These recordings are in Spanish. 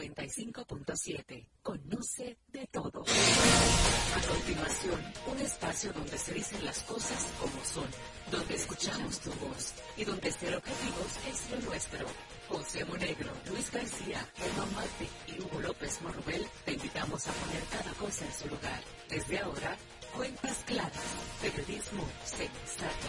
95.7. Conoce de todo. A continuación, un espacio donde se dicen las cosas como son, donde escuchamos tu voz y donde ser objetivos es lo nuestro. José Monegro, Luis García, Germán Marte y Hugo López Morrubel te invitamos a poner cada cosa en su lugar. Desde ahora, cuentas claras, periodismo sensato.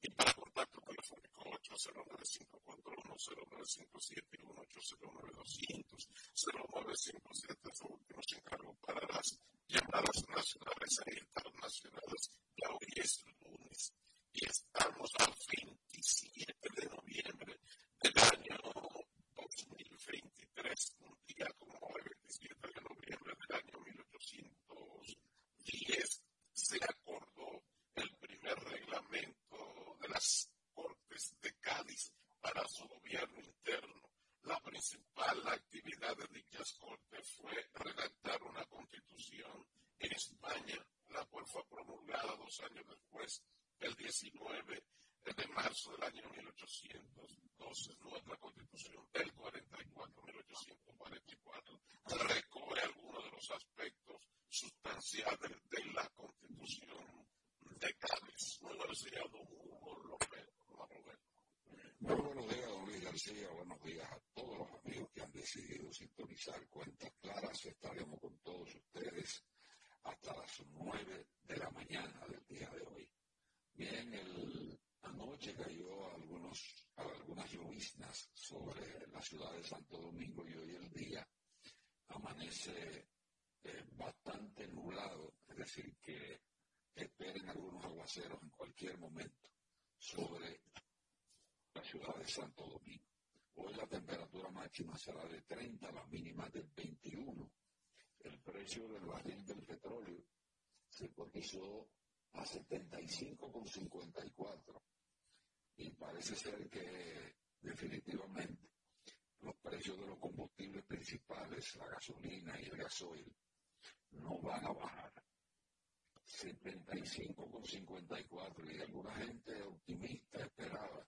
y para contacto telefónico 809-541-0957 y 809-200 0957 es último sin cargo para las llamadas nacionales e internacionales. Ya hoy es lunes y estamos al 27 de noviembre del año 2023, un día como el 27 de noviembre del año 1810 se acordó el primer Cortes de Cádiz para su gobierno interno. La principal actividad de dichas Cortes fue redactar una constitución en España, la cual fue promulgada dos años después, el 19 de marzo del año 1812. Nuestra constitución del 44, 1844, recoge algunos de los aspectos sustanciales de la constitución de Cádiz. Muy buenos días, don Hugo López. Muy buenos días, don Luis García. Buenos días a todos los amigos que han decidido sintonizar Cuentas Claras. Estaremos con todos ustedes hasta las nueve de la mañana del día de hoy. Bien, el, anoche cayó algunos, algunas lloviznas sobre la ciudad de Santo Domingo y hoy el día amanece eh, bastante nublado, es decir, que esperen algunos aguaceros en cualquier momento sobre la ciudad de Santo Domingo. Hoy la temperatura máxima será de 30, la mínima de 21. El precio del barril del petróleo se cotizó a 75,54 y parece ser que definitivamente los precios de los combustibles principales, la gasolina y el gasoil, no van a bajar. 75,54 y alguna gente optimista esperaba,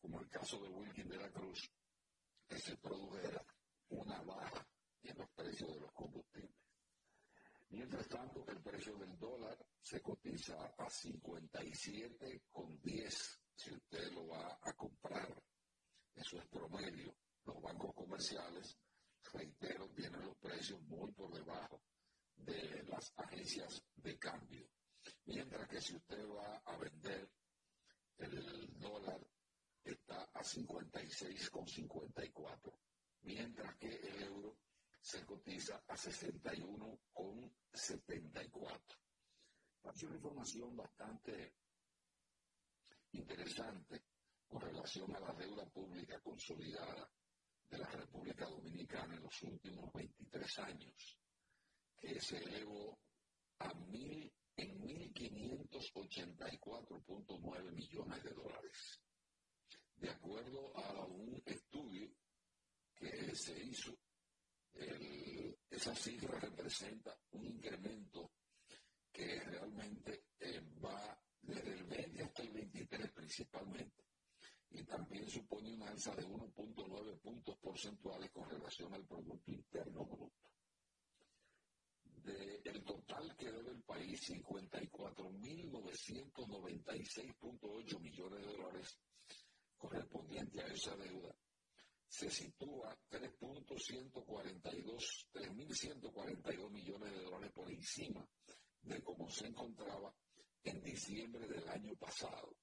como el caso de Wilkin de la Cruz, que se produjera una baja en los precios de los combustibles. Mientras tanto, el precio del dólar se cotiza a 57,10 si usted lo va a comprar. Eso es promedio. Los bancos comerciales, reitero, tienen los precios muy por debajo de las agencias de cambio. Mientras que si usted va a vender, el dólar está a 56,54. Mientras que el euro se cotiza a 61,74. Es una información bastante interesante con relación a la deuda pública consolidada de la República Dominicana en los últimos 23 años, que se elevó a mil, en 1.584.9 millones de dólares. De acuerdo a un estudio que se hizo esa cifra representa un incremento que realmente eh, va desde el 20 hasta el 23 principalmente. Y también supone una alza de 1.9 puntos porcentuales con relación al Producto Interno Del total que debe el país, 54.996.8 millones de dólares correspondiente a esa deuda, se sitúa 3.142, 3.142 millones de dólares por encima de cómo se encontraba en diciembre del año pasado.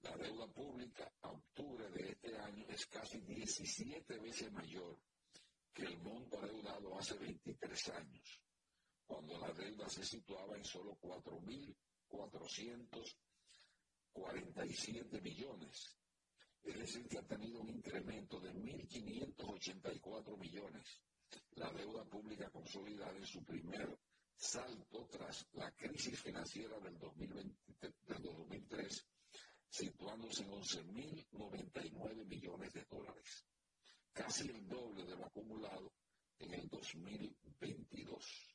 La deuda pública a octubre de este año es casi 17 veces mayor que el monto adeudado hace 23 años, cuando la deuda se situaba en solo 4.447 millones es decir, que ha tenido un incremento de 1.584 millones la deuda pública consolidada en su primer salto tras la crisis financiera del, 2003, situándose en 11.099 millones de dólares, casi el doble de lo acumulado en el 2022.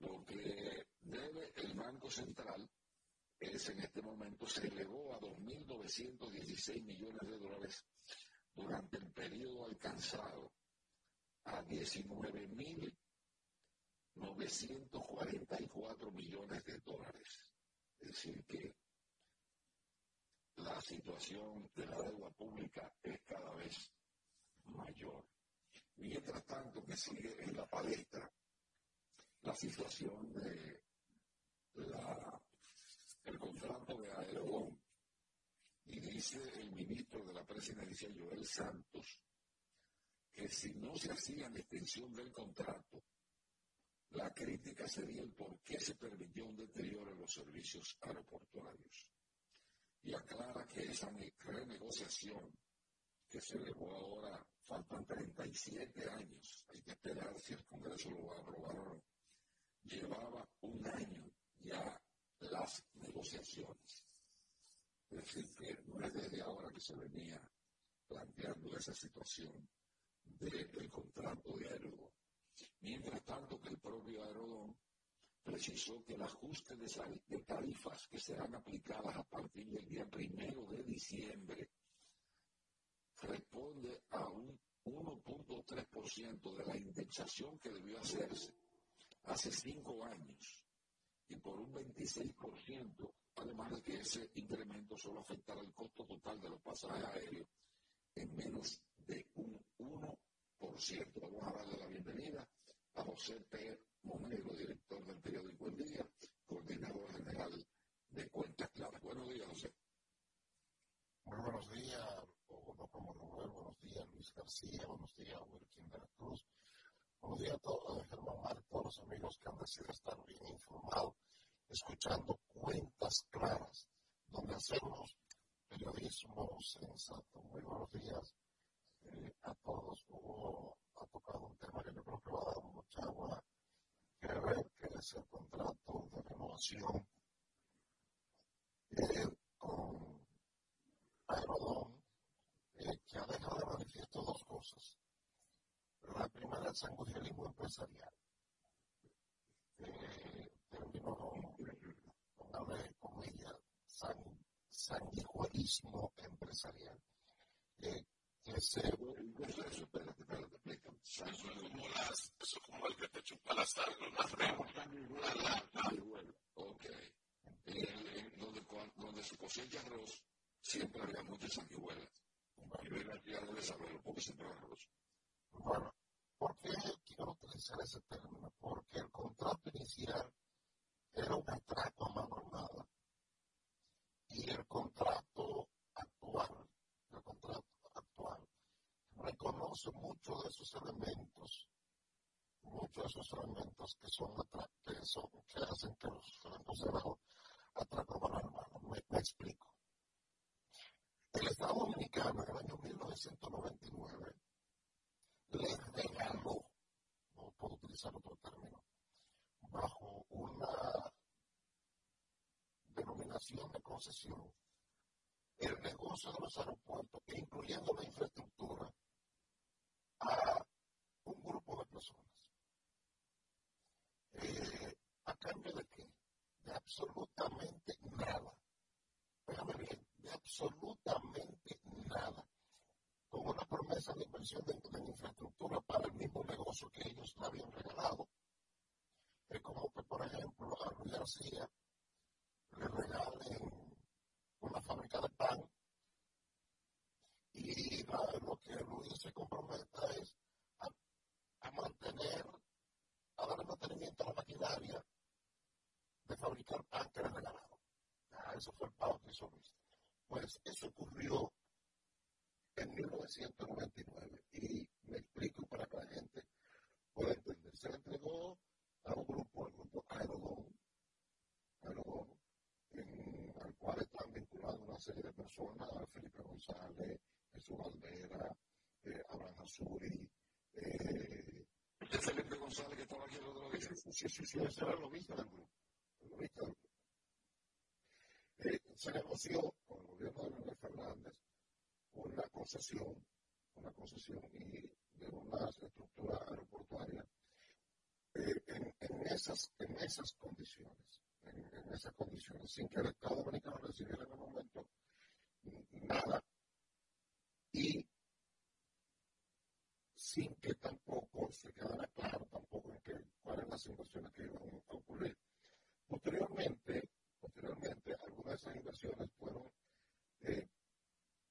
Lo que debe el Banco Central es en este momento se elevó a 2.916 millones de dólares durante el periodo alcanzado a 19.944 millones de dólares. Es decir, que la situación de la deuda pública es cada vez mayor. Mientras tanto, que sigue en la palestra la situación de la, el contrato de Aerobón. Y dice el ministro de la presidencia, Joel Santos, que si no se hacía la extensión del contrato, la crítica sería el por qué se permitió un deterioro en los servicios aeroportuarios. Y aclara que esa renegociación que se elevó ahora, faltan 37 años, hay que esperar si el Congreso lo va a aprobar o no, llevaba un año ya las negociaciones. Es decir, que no es desde ahora que se venía planteando esa situación del contrato de Aerodón. Mientras tanto que el propio Aerodón precisó que el ajuste de, tarifas que serán aplicadas a partir del día primero de diciembre responde a un 1.3% de la indexación que debió hacerse hace cinco años y por un 26%, además de que ese incremento solo afectará el costo total de los pasajes aéreos en menos de un 1%. Vamos a darle la bienvenida a José P. Monegro, director del periódico El Día, coordinador general de Cuentas Claras. Buenos días, José. Muy buenos días, Bogotá Manuel, buenos días, Luis García, buenos días, Wilkin de. Días a todos, Germán Mar, todos los amigos que han decidido estar bien informados, escuchando cuentas claras, donde hacemos periodismo sensato. Muy buenos días eh, a todos. Hugo ha tocado un tema que yo creo que va a dar mucha agua que ver, que es el contrato de renovación eh, con Aerodón, eh, que ha dejado de manifiesto dos cosas. La primera, el sanguijuelismo empresarial. Eh, termino con, con comillas, san, sanguijuelismo empresarial. Eh, eso, eso, espérate, espérate, explícame. Eso es como las, eso es como el que te chupa la sangre, la frente. Ok. Eh, donde, donde se cosecha arroz, siempre había muchas sanguijuelas. Y ven aquí a saberlo, porque siempre arroz. Bueno, ¿por qué quiero utilizar ese término? Porque el contrato inicial era un contrato a mano armada. Y el contrato actual, el contrato actual, reconoce muchos de esos elementos, muchos de esos elementos que son, que, son que hacen que los elementos atraco a mano armada. Me explico. El Estado Dominicano en el año 1999 le regaló, no puedo utilizar otro término, bajo una denominación de concesión, el negocio de los aeropuertos, incluyendo la infraestructura, a un grupo de personas. Eh, ¿A cambio de qué? De absolutamente nada. Déjame bien, de absolutamente nada con una promesa de inversión de, infraestructura para el mismo negocio que ellos le habían regalado. Es como que, por ejemplo, a Luis García le regalen una fábrica de pan y lo que Luis se comprometa es a, mantener, a dar mantenimiento a la maquinaria de fabricar pan que le regalaron. Eso fue el pago que hizo Luis. Pues eso ocurrió en 1999. Y me explico para que la gente pueda entender. Se entregó a un grupo, el grupo Aerodón, al cual están vinculados una serie de personas, Felipe González, Jesús Valdera, eh, Abraham Azuri. Eh, Felipe González que estaba aquí el otro día? Sí, sí, sí, ese era lo mismo del grupo. Eh, se negoció con el gobierno de Manuel Fernández una concesión, una concesión y de una estructura aeroportuaria eh, en, esas, condiciones, en, esas condiciones, sin que el Estado Dominicano recibiera en el momento nada y sin que tampoco se quedara claro tampoco en que, cuáles las inversiones que iban a ocurrir. Posteriormente, posteriormente algunas de esas inversiones fueron eh,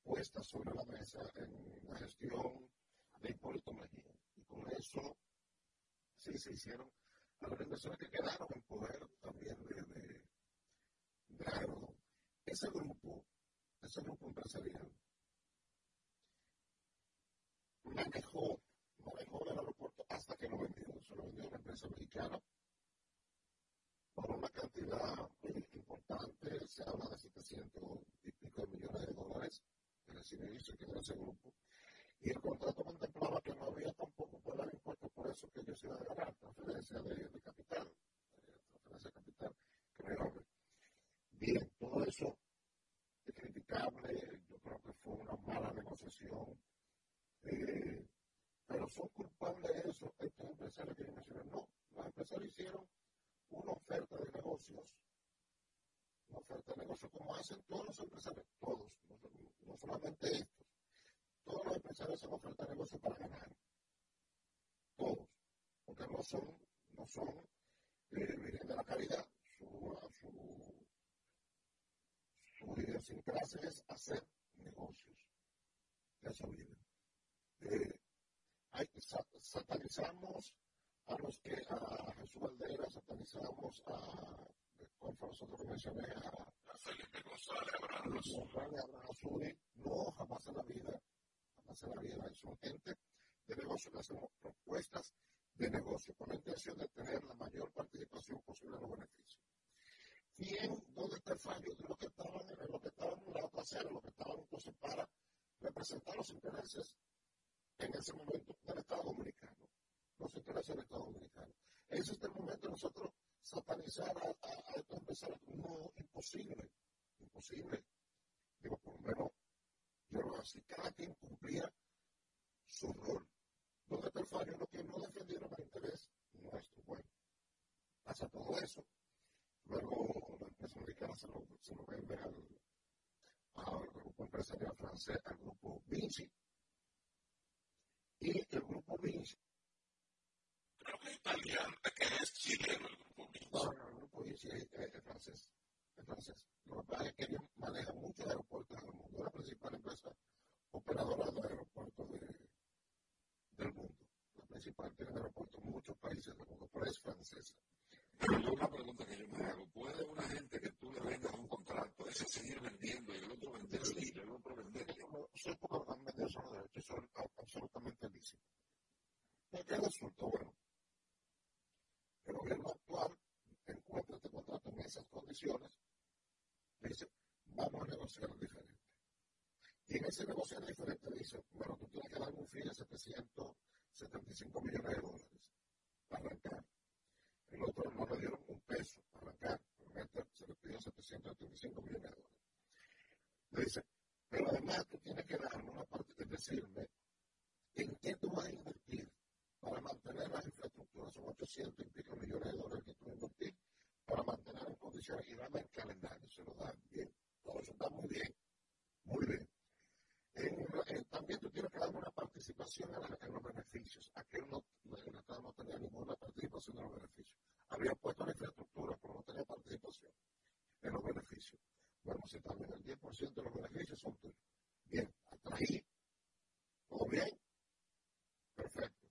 puestas sobre la mesa en la gestión de Hipólito Mejía. Y con eso sí se hicieron algunas inversiones que quedaron en poder también de, de Ese grupo, ese grupo empresarial, manejó, manejó el aeropuerto hasta que lo vendió. Se lo vendió una empresa mexicana por una cantidad importante, se habla de 700 y pico de millones de dólares en el servicio que era ese grupo. Y el contrato contemplaba que no había tampoco que dar impuestos por eso que ellos iban a ganar, transferencia de, de capital, eh, transferencia de capital, creo. Bien, todo eso es criticable, yo creo que fue una mala negociación eh, pero son culpables de eso estos empresarios que yo mencioné. No, los empresarios hicieron una oferta de negocios, una oferta de negocios como hacen todos los empresarios, todos, no, solamente estos. Todos los empresarios hacen oferta de negocios para ganar. Todos. Porque no son, no son, eh, de la calidad. Su, su, su idiosincrasia es hacer negocios. De eso viven eh, satanizamos a los que a Jesús Valdera, satanizamos a, como nosotros mencioné, a, a Felipe González, Abraham Azuri. No, jamás en la vida, jamás en la vida. Son gente de negocio que hacemos propuestas de negocio con la intención de tener la mayor participación posible en los beneficios. ¿Quién, dónde está el fallo? De lo que estaban, en lo que estaban en la otra acera, lo que estaban entonces para representar los intereses en ese momento del Estado Dominicano, los intereses del Estado Dominicano. Ese es el momento nosotros satanizar a, a, a estos empresarios. No, imposible, imposible. Digo, por lo menos, yo lo así, cada quien cumplía su rol. ¿Dónde está el fallo? Lo que no defendieron el interés nuestro. Bueno, pasa todo eso. Luego la empresa americana se lo, se vende al grupo empresarial francés, al grupo Vinci, y el grupo Vinci. Creo que es italiano, que es chileno el grupo Vinci. No, no, el grupo Vinci es, francés. Es francés. Lo que pasa es que ellos manejan muchos aeropuertos en el mundo. Es la principal empresa operadora de aeropuertos de, del mundo. La principal tiene aeropuertos en muchos países del mundo, pero es francesa. Pero yo una pregunta que yo me hago, ¿puede una gente que tú le vendas un contrato, ese seguir vendiendo y el otro venderle y el otro venderle? Soy poco vender esos derechos, son absolutamente lícitos. ¿Y qué resulta? Bueno, el gobierno actual encuentra este contrato en esas condiciones, dice, vamos a negociar diferente. Y en ese negociar diferente dice, bueno, tú tienes que dar un fin de 775 millones de dólares para arrancar el otro no le dieron un peso para arrancar, se le pidió 735 millones de dólares. Dice, pero además tú tienes que darme una parte, de decirme en qué tú vas a invertir para mantener las infraestructuras, son 800 y pico millones de dólares que tú a invertir para mantener en condiciones y dame el calendario, se lo dan bien, todo eso está muy bien, muy bien. En, en, también tú tienes que darme una participación en, la, en los beneficios. Aquel no, el Estado no tenía ninguna participación en los beneficios. Había puesto la infraestructura, pero no tenía participación en los beneficios. Bueno, si también el 10% de los beneficios son tuyos. Bien, hasta ahí, ¿todo bien? Perfecto.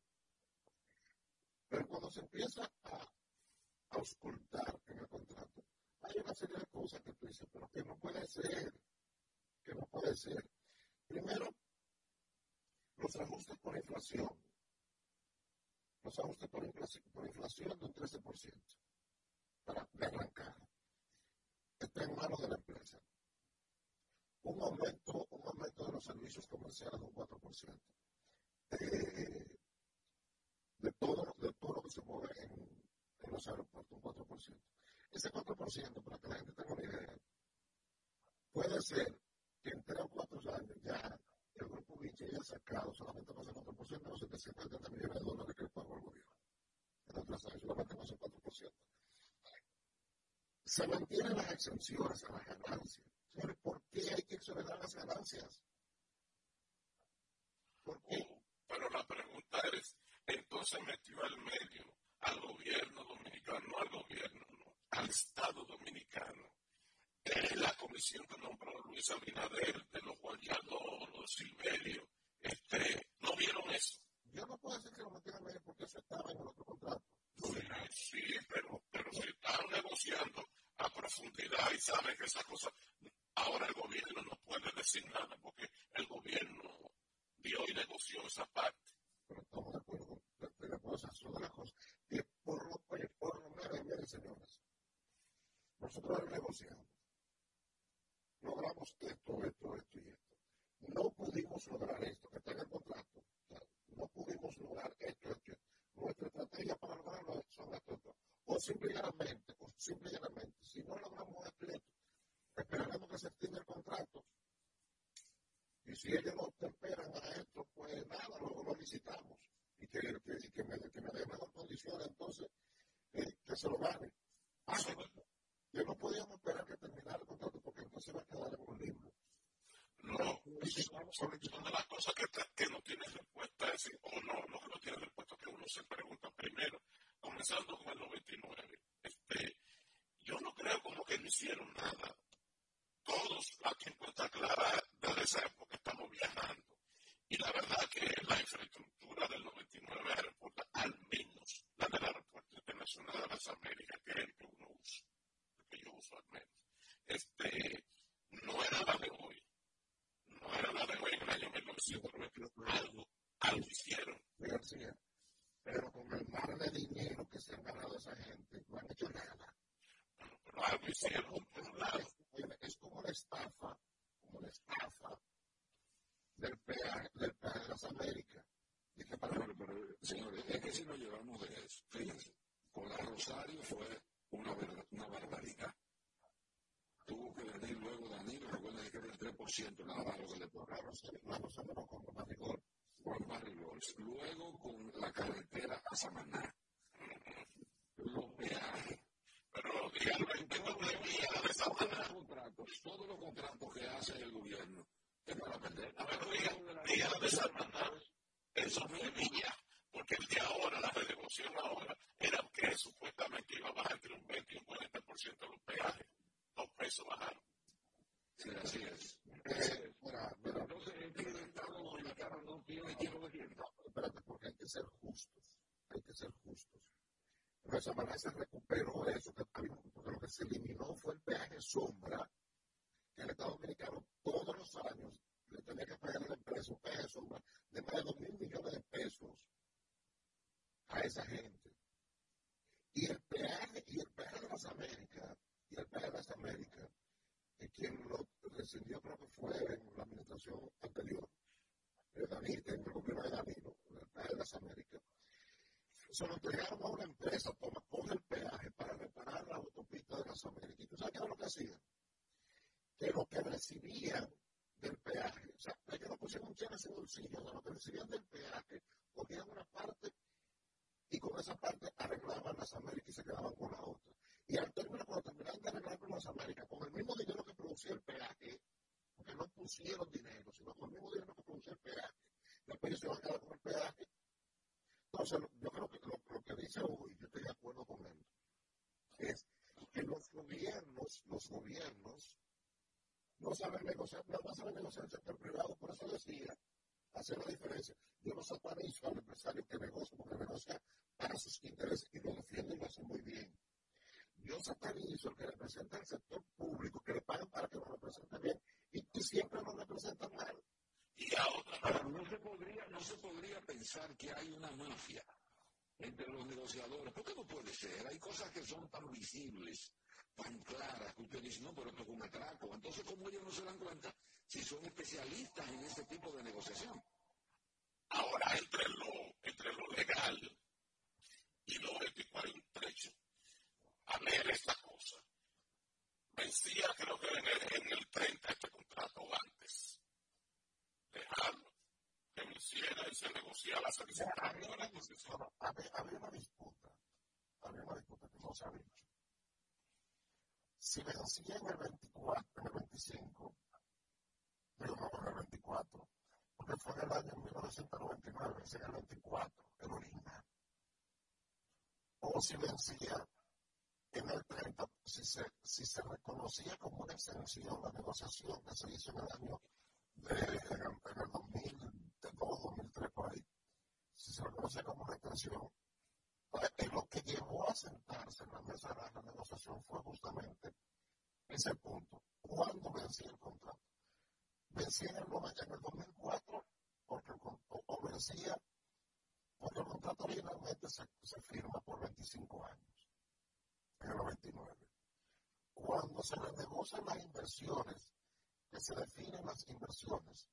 Pero cuando se empieza a, a auscultar en el contrato, hay una serie de cosas que tú dices, pero que no puede ser, que no puede ser. Primero, los ajustes por inflación. Los ajustes por inflación, por inflación de un 13% para arrancar. Está en manos de la empresa. Un aumento, un aumento de los servicios comerciales de un 4%. Eh, de, todo, de todo lo que se mueve en, en los aeropuertos, un 4%. Ese 4%, para que la gente tenga una idea, puede ser que en 3 o 4 años ya el grupo Vichy haya sacado solamente más del 4% de los 770 millones de dólares que pagó el gobierno. En otras años, solamente más del 4%. Se mantienen las exenciones a las ganancias. Señores, ¿por qué hay que exonerar las ganancias? ¿Por qué? pero la pregunta es, entonces metió al medio al gobierno dominicano, no al gobierno, no, al Estado dominicano. Eh, la comisión que nombró Luis Abinader, de los Guayador, los Silverio, este, ¿no vieron eso? Yo no puedo decir que lo metieron medio porque eso estaba en el otro contrato. Sí, pero, pero si están negociando a profundidad y saben que esa cosa, ahora el gobierno no puede decir nada porque el gobierno dio y negoció esa parte. Pero estamos de acuerdo, pero cosas son de las cosas que por lo, oye, por lo menos, miren señores, nosotros negociamos, logramos esto, esto, esto y esto. No pudimos lograr esto, que está en el contrato. no pudimos lograr esto, esto, esto. Nuestra estrategia para lograrlo son esto, esto. O simplemente, o simplemente, si no logramos y esto, esperaremos que se extienda el contrato y si ellos no temperan a esto, pues nada, luego lo licitamos. Y que, que, que, me, que me dé mejor condición, entonces, eh, que se lo gane. Ah, que no podíamos esperar que terminara el contrato porque entonces va a quedar en un limbo. No, son, de las cosas que, que no tienen respuesta, es decir, o no, no que no tienen respuesta, que uno se pregunta primero, comenzando con el 99. Este, yo no creo como que no hicieron nada todos la tiempo está clara desde esa época estamos viajando. Y la verdad que la infraestructura del 99 aeropuerto, al menos la del aeropuerto internacional de las Américas, que es el que uno usa, el que yo uso al menos, este, no era la de hoy. No era la de hoy en el año 1999. Algo, algo hicieron. pero con el mar de dinero que se han ganado esa gente, no han hecho nada. Bueno, pero algo hicieron por un lado es como la estafa, como la estafa del peaje, del peaje de las Américas. pero, pero, señores, es que si nos llevamos de eso, fíjense, con la Rosario fue una, una barbaridad. Tuvo que venir luego Danilo, recuerden que era el 3% nada más lo que le La Rosario, la Rosario no con Barrigol. Con Barrigol. Luego con la carretera a Samaná. Los peajes pero realmente no debía de esa manera. Todos los contratos que hace el gobierno es para perder. A ver, diga de esa manera. Eso no debía, porque el de ahora, la renegociación ahora, era que supuestamente iba a bajar entre un 20 y un 40% de los peajes. Dos pesos bajaron. Sí, así es. Eh, mira, mira, entonces, el Estado dominicano no tiene quiero decir. No, espérate, porque hay que ser justos. Hay que ser justos manera se recuperó eso, que, porque lo que se eliminó fue el peaje sombra, que el Estado Dominicano todos los años le tenía que pagar a la empresa un peaje sombra de más de dos mil millones de pesos a esa gente. Y el peaje, y el peaje de las Américas, y el peaje de las Américas, que quien lo rescindió creo que fue en la administración anterior, de Danilo, en el gobierno de Danilo, el peaje de las Américas se lo entregaron a una empresa, coge el peaje para reparar la autopista de las Américas. ¿Y tú sabes qué era lo que hacían? Que lo que recibían del peaje, o sea, ellos no pusieron un cheque en su bolsillo, o sea, lo que recibían del peaje, cogían una parte y con esa parte arreglaban las Américas y se quedaban con la otra. Y al término, cuando terminaron de arreglar con las Américas, con el mismo dinero que producía el peaje, porque no pusieron dinero, sino con el mismo dinero que producía el peaje, después ellos se van a quedar con el peaje entonces, yo creo que lo, que dice hoy, yo estoy de acuerdo con él, es que los gobiernos, los gobiernos, no saben negociar, no saben negociar el sector privado, por eso decía, hacer la diferencia. Yo no satanizo al empresario que negocia, porque negocia para sus intereses y lo defiende y lo hace muy bien. Yo satanizo al que representa el sector público, que le pagan para que lo represente bien y, y siempre lo representan mal y a otra. no se podría, no se podría pensar que hay una mafia entre los negociadores. ¿Por qué no puede ser? Hay cosas que son tan visibles, tan claras que usted dice, no, pero esto es un atraco. Entonces, ¿cómo ellos no se dan cuenta si son especialistas en ese tipo de negociación? Ahora, entre lo, entre lo legal y lo ético hay un trecho. A ver esta cosa. Vencía, creo que en el, en el 30 este contrato antes. Dejarlo. Que venciera y se negociara, se visitara. Había, había, había una disputa. Había una disputa que no se había 25, digo no, en el 24, porque fue en el año 1999, vencía en el 24, el original. O si vencía en el 30, si se, si se reconocía como una extensión la negociación que se hizo en el año de, en el 2002, 2003, por ahí, si se reconocía como una lo que llevó a sentarse en la mesa de la negociación fue justamente ese punto. ¿Cuándo vencía el contrato? Vencía en el, en el 2004 porque o vencía porque el contrato originalmente se, se firma por 25 años, en el 99. Cuando se renegocian las inversiones, que se definen las inversiones,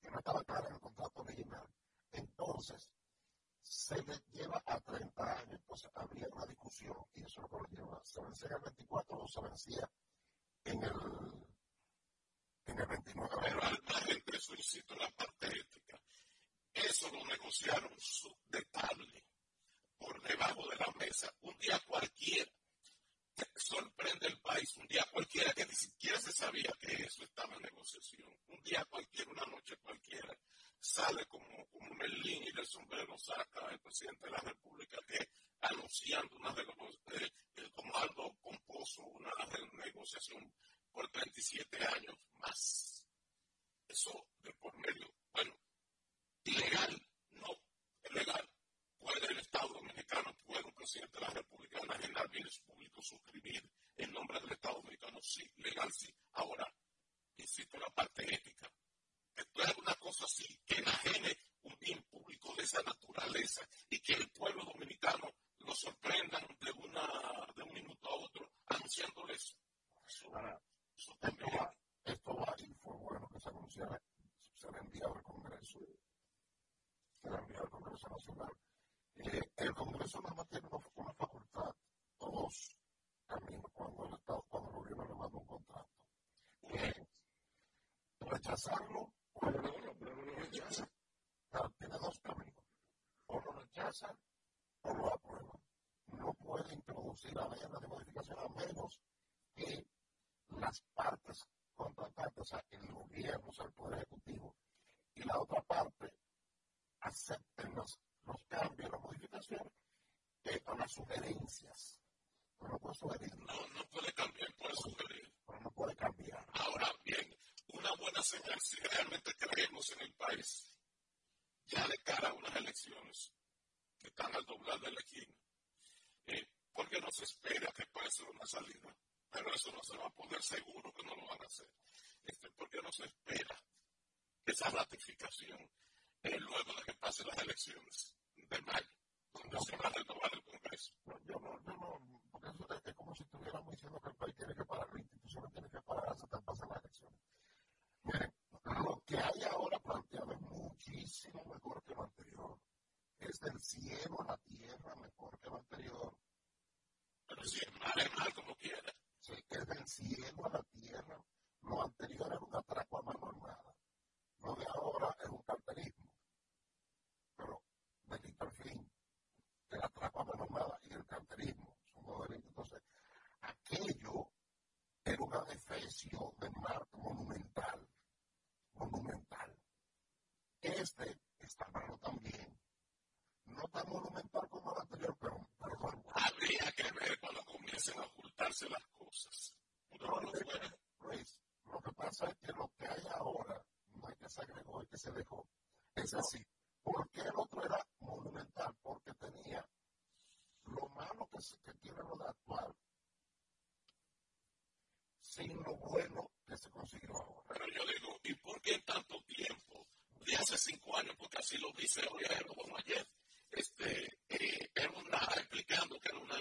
que no estaba clara en el contrato original, entonces se le lleva a 30 años, entonces habría una discusión y eso lo lleva, se vencía en el 24 o se vencía en el, en el 29. Pero eso, insisto, la parte ética, eso lo negociaron detalle por debajo de la mesa. Un día cualquiera sorprende el país, un día cualquiera que ni siquiera se sabía que eso estaba en negociación. Un día cualquiera, una noche cualquiera sale como, como Merlín y del sombrero saca el presidente de la República que anunciando una eh, como algo composo, una negociación por 37 años más. Eso de por medio, bueno, ilegal, no, es legal. Puede el Estado Dominicano, puede un presidente de la República enajenar bienes públicos, suscribir en nombre del Estado Dominicano, sí, legal sí. Ahora, insisto, la parte ética esto es una cosa así, que enajene un bien público de esa naturaleza y que el pueblo dominicano lo sorprendan de, una, de un minuto a otro anunciándole eso. Eso, esto, va, esto va y fue bueno que se anunciara, se le enviado al Congreso, se enviado al Congreso Nacional. Eh, el Congreso nada más tiene una, una facultad, dos caminos cuando el Estado, cuando el gobierno le manda un contrato. Eh, rechazarlo pero no, lo rechaza. tiene dos caminos. O lo rechaza o lo aprueba. No puede introducir la ley de modificación a menos que las partes contratantes, o sea, gobierno, o sea, el Poder Ejecutivo, y la otra parte acepten los, los cambios, la modificación, eh, con las sugerencias. Pero no puede sugerir. No, no puede cambiar, puede sugerir. Pero no puede cambiar. Ahora bien, una buena señal si realmente creemos en el país, ya de cara a unas elecciones que están al doblar de la esquina. Eh, porque no se espera que pueda ser una salida, pero eso no se va a poder seguro que no lo van a hacer. Este, porque no se espera esa ratificación eh, luego de que pasen las elecciones de mayo, donde se va a renovar el Congreso. No, yo no, yo no, porque eso es como si estuviéramos diciendo que el país tiene que parar, la institución tiene que parar hasta que pasen las elecciones. Miren, lo que hay ahora planteado es muchísimo mejor que lo anterior. Del cielo a la tierra mejor que lo anterior. Pero si es mal, es mal como quiera. Sí, es del cielo a la tierra. Lo anterior era un atraco a mano armada. Lo de ahora es un carterismo. Pero delito al fin. El atraco a mano armada y el carterismo son dos delitos. Entonces, aquello era una defensión de marco monumental monumental. Este está malo también. No tan monumental como el anterior, pero, pero Habría que ver cuando comiencen a ocultarse las cosas. No, Luis, lo que pasa es que lo que hay ahora no es que se agregó, es que se dejó. Es así. ¿Por qué el otro era monumental? Porque tenía lo malo que, que tiene lo de actual, sin lo bueno que se consiguió ahora. Pero yo digo, ¿y por qué tanto tiempo? De hace cinco años, porque así lo dice hoy como ayer. Este, eh, era una, explicando que era una,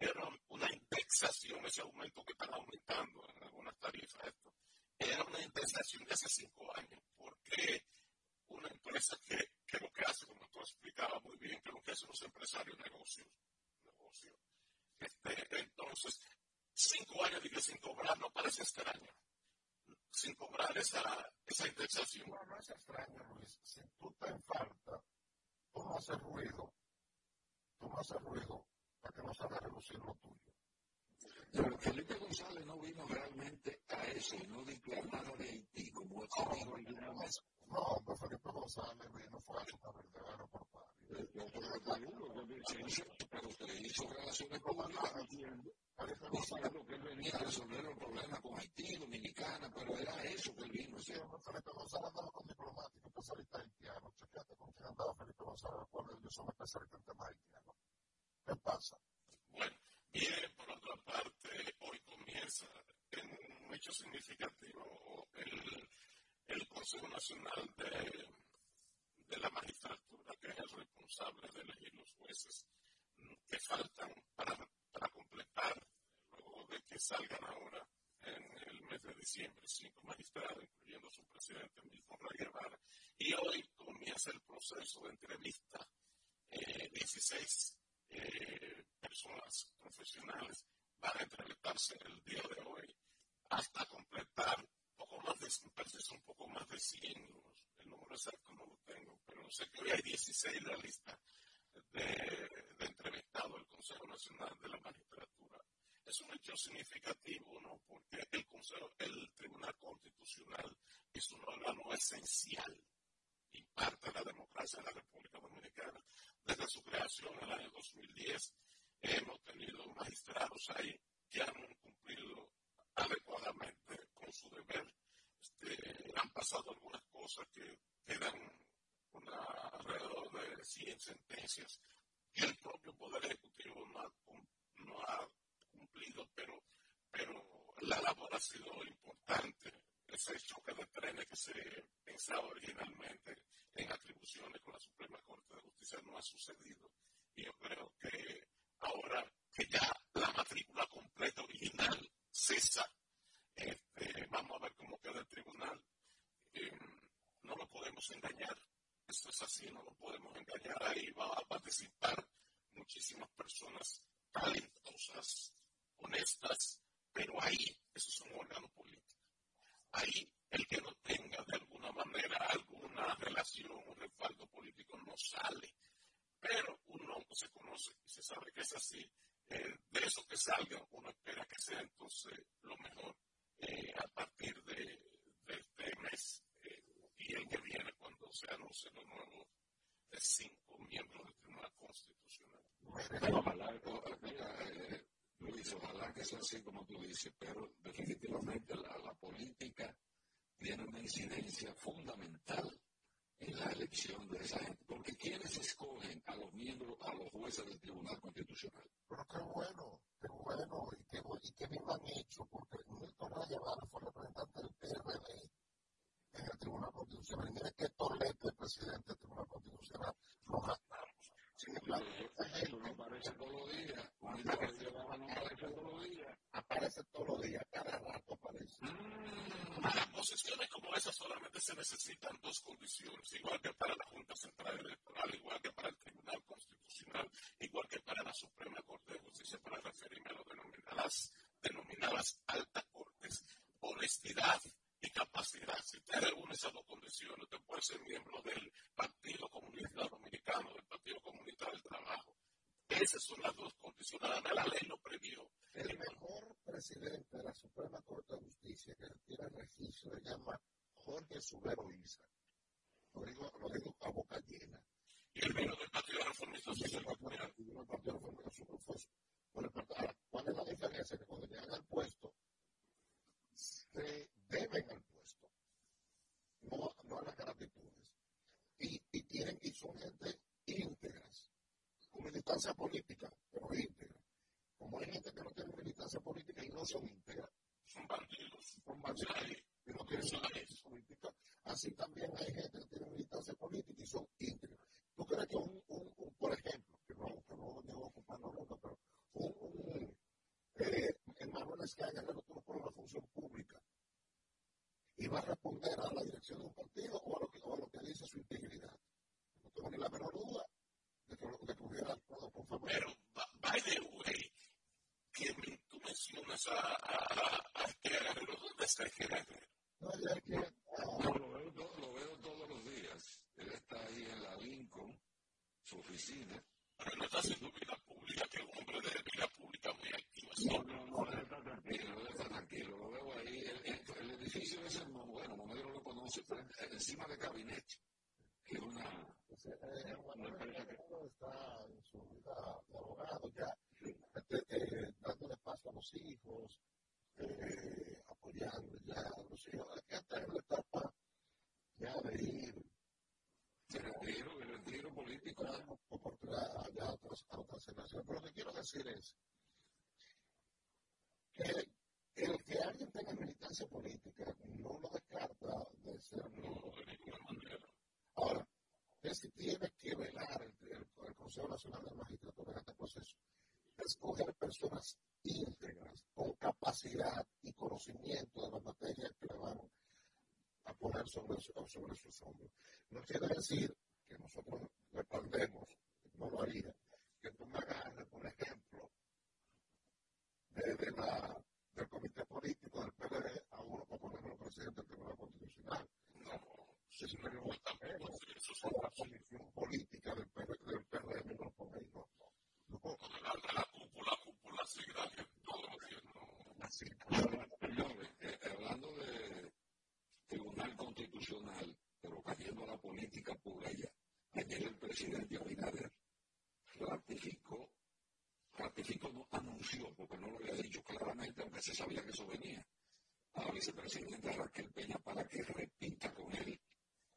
era una indexación, ese aumento que están aumentando en algunas tarifas. Esto, era una indexación de hace cinco años. ¿Por qué una empresa que, que lo que hace, como tú explicabas muy bien, que lo que hacen los empresarios negocios, negocios este, entonces, cinco años que sin cobrar no parece extraño. Sin cobrar esa, esa indexación. No, no es extraño, Luis. Si tú te en falta, tú no haces ruido, tú no haces ruido, que no sabe reducir lo tuyo. Pero Felipe González no vino realmente a eso y no dijo nada de Haití, como este dijo alguna vez. No, pero Felipe González vino fue a su verdadero por Pero usted hizo relaciones públicas diciendo que él venía a resolver el problema con Haití, Dominicana, pero era eso que él vino. Sí, Felipe González andaba con diplomáticos, especialista haitiano. Chequete con quién andaba Felipe González, cuando yo soy especialista en temas haitianos. ¿Qué pasa? Bueno, bien, por otra parte, hoy comienza en un significativo el, Consejo Nacional de, la Magistratura, que es el responsable de elegir los jueces que faltan para, completar, luego de que salgan ahora en el mes de diciembre, cinco magistrados, incluyendo su presidente Ray Guevara. Y hoy comienza el proceso de entrevista. Eh, 16 eh, personas profesionales van a entrevistarse el día de hoy hasta completar poco más de, un poco más de 100, el número exacto no lo tengo, pero sé que hoy hay 16 en la lista de, de entrevistados del Consejo Nacional de la Magistratura. Es un hecho significativo, ¿no? Porque el Consejo, el Tribunal Constitucional es un órgano esencial y parte de la democracia de la República Dominicana. Desde su creación en el año 2010 hemos tenido magistrados ahí que han cumplido adecuadamente con su deber. Este, han pasado algunas cosas que quedan una, alrededor de 100 sentencias que el propio Poder Ejecutivo no ha, no ha cumplido, pero, pero la labor ha sido importante. Ese choque de trenes que se pensaba originalmente en atribuciones con la Suprema Corte de Justicia no ha sucedido. Y yo creo que ahora que ya la matrícula completa original cesa, este, vamos a ver cómo queda el tribunal. Eh, no lo podemos engañar. Esto es así, no lo podemos engañar. Ahí va a participar muchísimas personas talentosas, honestas, pero ahí eso es un órgano político. Ahí el que no tenga de alguna manera alguna relación o respaldo político no sale. Pero uno se conoce y se sabe que es así. Eh, de eso que salga, uno espera que sea entonces lo mejor eh, a partir de este mes eh, y el que viene cuando se anuncie los nuevos cinco miembros del Tribunal Constitucional. Ojalá, mira, Luis, ojalá que sea así como tú dices, pero definitivamente la política tiene una incidencia fundamental en la elección de esa gente. Porque ¿quiénes escogen a los miembros, a los jueces del Tribunal Constitucional? Pero qué bueno, qué bueno, y qué, y qué bien han hecho, porque Néstor Rayavara fue representante del PRD en el Tribunal Constitucional. Y mire qué tolete el presidente del Tribunal Constitucional. Lo gastamos. Sin embargo, los los los. Para posiciones como esas solamente se necesitan dos condiciones, igual que para la Junta Central Electoral, igual que para el Tribunal Constitucional, igual que para la Suprema Corte de Justicia, para referirme a, lo denominadas, denominadas altas cortes. Honestidad y capacidad. Si usted reúne esas dos condiciones, usted puede ser miembro del Partido Comunista Dominicano, del Partido Comunista del Trabajo. Esas son las dos condiciones. Además, la ley lo previó. El mejor presidente de la Suprema Corte de Justicia que tiene registro se llama Jorge Subero Isa. Lo digo, lo digo a boca llena. Y él vino del Partido Reformista Social. Y vino del Partido Reformista Social. Ahora, ¿cuál es la diferencia? Que cuando llegan al puesto, se deben al puesto, no, a las gratitudes. Y, tienen, y son gente íntegras, con militancia política, pero íntegra. Como hay gente que no tiene militancia política y no son íntegras, son bandidos. Son bandidos y no tienen militancia política. Así también hay gente que tiene militancia política y son íntegras. ¿Tú crees que un, por ejemplo, que no, que no ocupando nunca, pero un, un eh, Escaña que no tuvo por una función pública y va a responder a la dirección de un partido o a lo que, o a lo que dice su integridad. No tengo ni la menor duda de que, de que hubiera actuado por favor. Pero, by the way, que me, tú mencionas a, a, a este Guerrero, ¿dónde está No, ya que, ah. lo, veo, todos los días. Él está ahí en la Lincoln, su oficina. Pero no está haciendo vida pública, que es un hombre de vida pública muy activo. No, no, no, él tranquilo, él está tranquilo. Lo veo ahí edificio es el Bueno, Monegro lo conoce, está encima de Gabinete. Es una. Es, una el está en su vida de abogado ya, este, eh, dándole paso a los hijos, eh, apoyando ya a los hijos. Aquí está en la etapa ya de ir. De retiro, de retiro político. Claro, oportunidad allá a otras, a otras Pero lo que quiero decir es que el que alguien tenga militancia política no lo descarta de ser no, de ninguna manera. Ahora, es que tiene que velar el, Consejo Nacional de Magistratura en este proceso. Escoger personas íntegras, con capacidad y conocimiento de las materias que le van a poner sobre, sobre sus hombros. No quiere decir que nosotros respaldemos, no lo haría, que tú me agarres, por ejemplo, de, la, del comité político del PLD a uno para ponerlo presidente del Tribunal Constitucional. No, si es una eso es una posición política del PLD, del PLD no lo pone no. no. La, la cúpula, cúpula, sí, gracias, todo lo que no. Así, hablando de Tribunal Constitucional, pero cayendo a la política pura ya, ayer el presidente Abinader ratificó, ratificó, no anunció, porque no lo había dicho claramente, aunque se sabía que eso venía, a vicepresidenta Raquel Peña para que repita con él.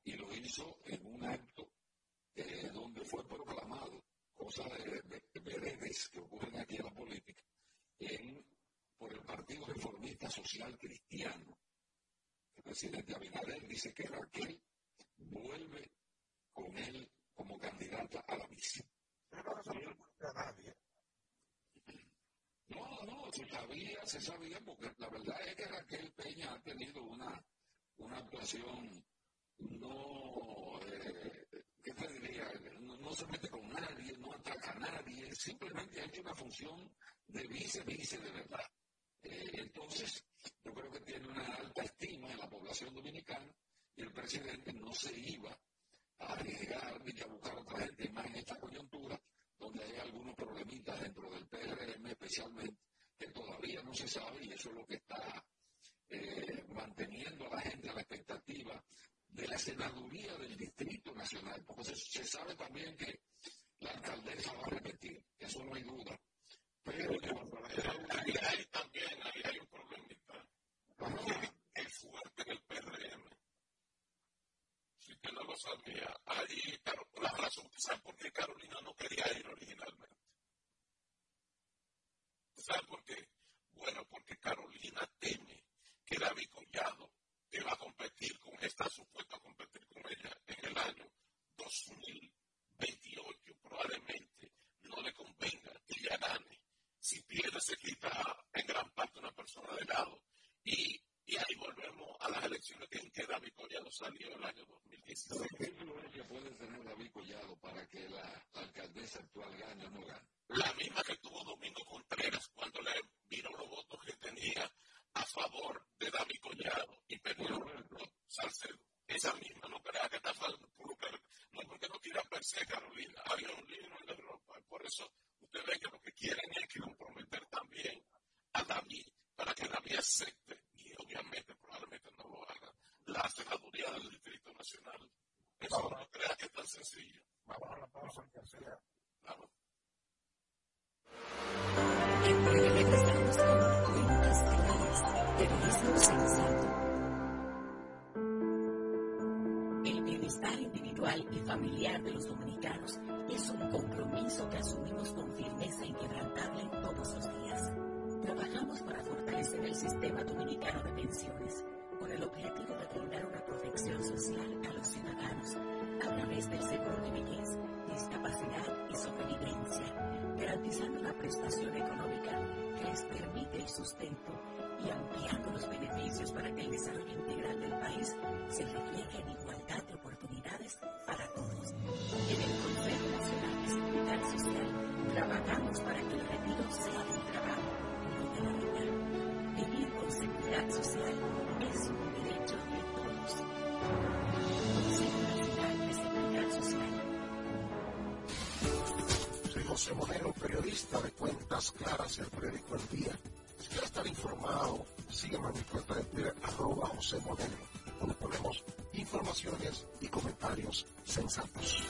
Y lo hizo en un acto eh, donde fue proclamado, cosas de, veredes que ocurren aquí en la política, en, por el Partido Reformista Social Cristiano. El presidente Abinader dice que Raquel vuelve con él como candidata a la misión. No, no, se sabía, se sabía, porque la verdad es que Raquel Peña ha tenido una, una actuación no, eh, ¿qué te diría? No, se mete con nadie, no ataca a nadie, simplemente ha hecho una función de vice-vice de verdad. Eh, entonces, yo creo que tiene una alta estima en la población dominicana y el presidente no se iba a arriesgar ni a buscar otra gente más en esta coyuntura donde hay algunos problemitas dentro del PRM especialmente que todavía no se sabe y eso es lo que está eh, manteniendo a la gente a la expectativa de la senaduría del Distrito Nacional, porque se, sabe social a los ciudadanos a través del seguro de vejez, discapacidad y sobrevivencia, garantizando una prestación económica que les permite el sustento y ampliando los beneficios para que el desarrollo integral del país se refleje en igualdad de oportunidades para todos. En el Consejo Nacional de Seguridad Social trabajamos para que el retiro sea del trabajo Vivir con seguridad social es un José Moreno, periodista de Cuentas Claras y el periódico El Día. Si quieres estar informado, sígueme en mi Twitter, arroba José Moreno, donde ponemos informaciones y comentarios sensatos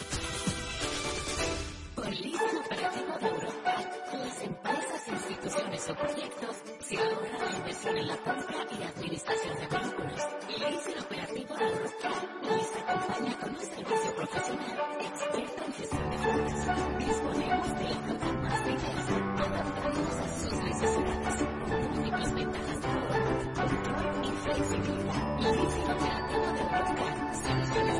empresas, instituciones o proyectos, se ha la inversión en la compra y la administración de vehículos. Y le dice el operativo de Austral y se acompaña con un servicio profesional, experto en gestión de fondos. Disponemos de la flota más diversa, adaptándonos a sus necesidades, con múltiples ventajas de ahorro, control y flexibilidad. Y dice el operativo de Austral,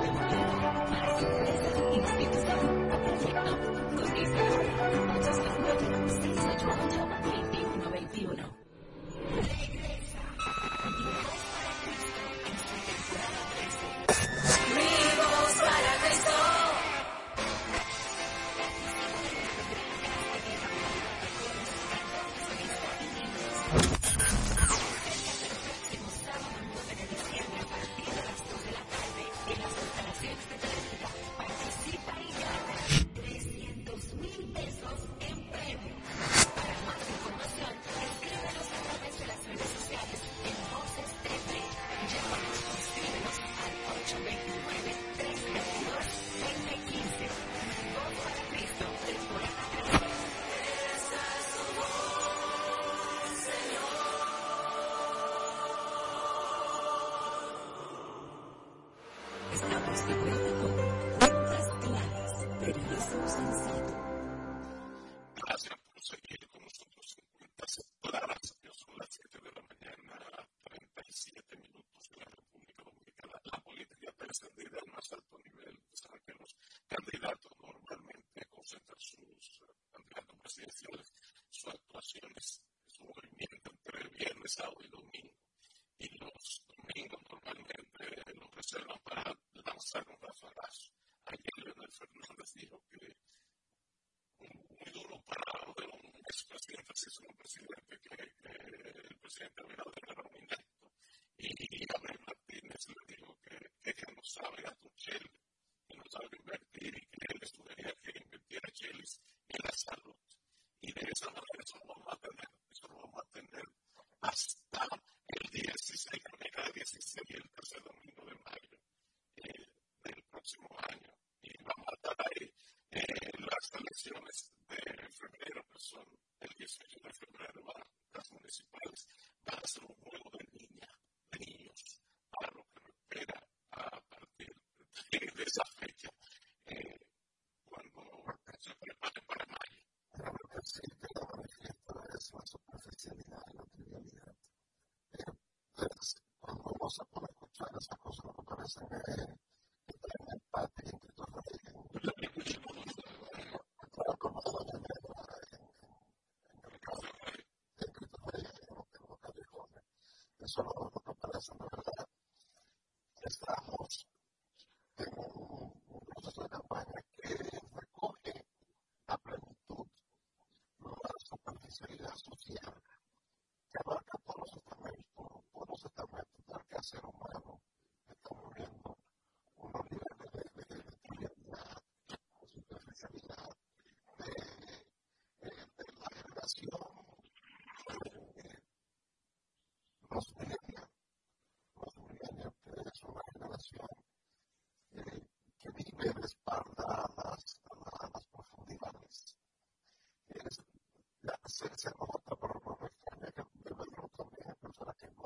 possible.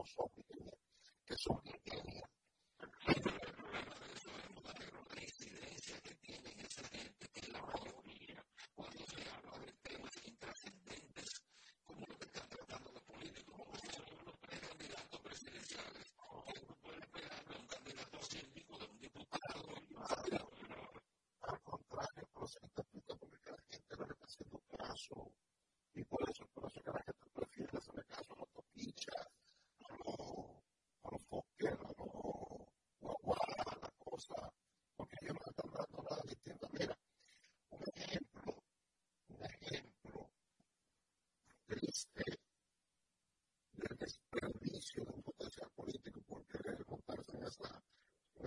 Son millennials, que son millennials. El problema de eso es la incidencia que tienen esa gente, que es la mayoría, cuando se habla de temas intrascendentes, como lo que están tratando los políticos, como son los precandidatos presidenciales, que no pueden pegarle a un candidato cívico de un diputado. Al contrario, pero se interpreta porque la gente no le está haciendo caso. Y por eso, por eso que la gente prefiere hacerle caso a los toquicha, a los, a los foques, a los guaguas, a la cosa, porque ellos no están dando nada distinto. Mira, un ejemplo, un ejemplo triste del desperdicio de un potencial político porque el montarse en esa, en esa guapa. Y lo, lo digo ahora porque lo dije antes. Que Margarita Cedeño, Margarita Cedeño se ganó el respeto que tiene en la población, que lo tiene hoy, mira que estamos hablando. La admiración por ser, por su condición de una mujer estadista, de una mujer profunda, de una mujer eh, con condiciones intelectuales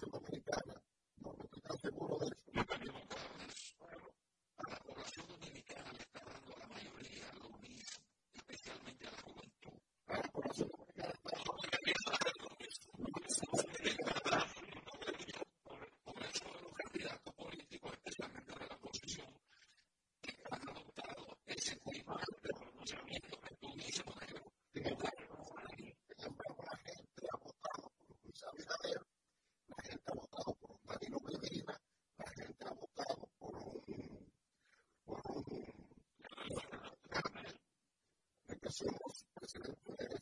possible. We've got to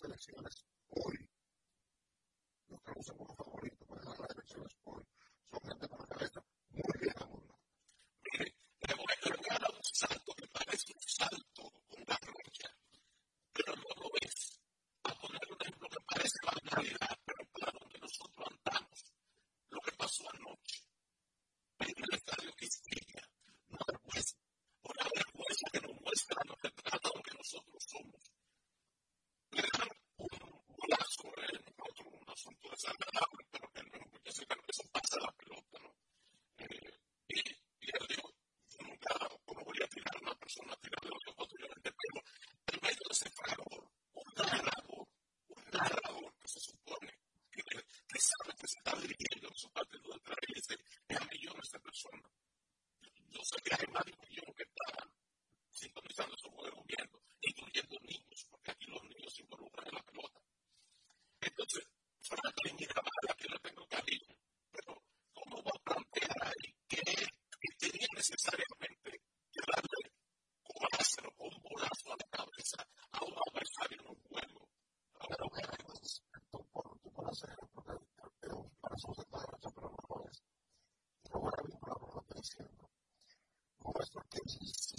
selecciones peace.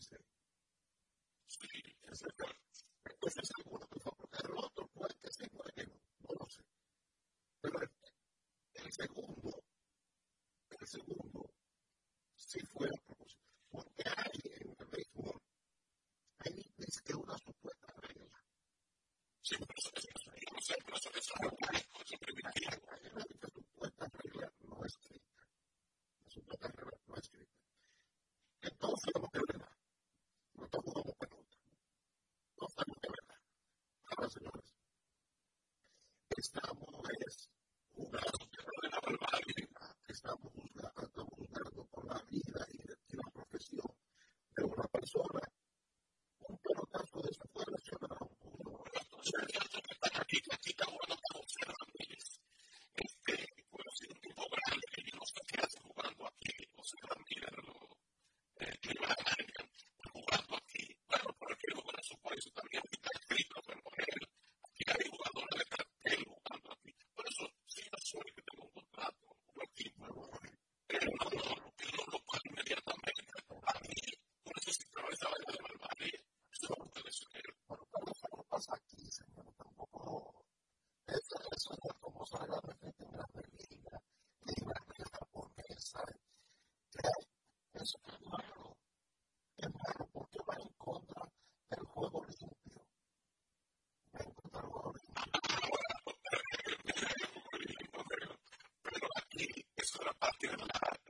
sí, es verdad, pues. っていうのが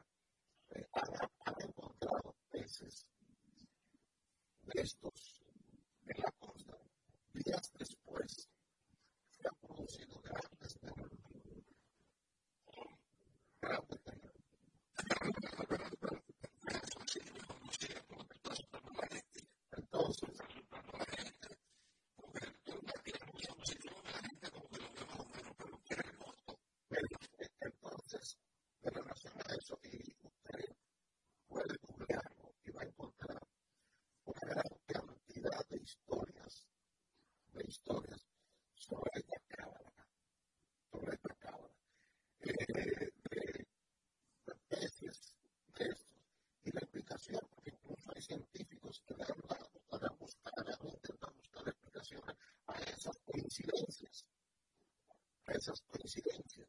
estos de la costa, días después, se han producido grandes terremotos. Grandes terremotos. Entonces, entonces, de relación a eso, usted puede googlearlo y va a encontrar una gran cantidad de historias, de historias sobre esta cámara, sobre esta cámara, eh, de, especies de estos, y la explicación, porque incluso hay científicos que le han dado, han buscado, han intentado buscar explicaciones a esas coincidencias, a esas coincidencias.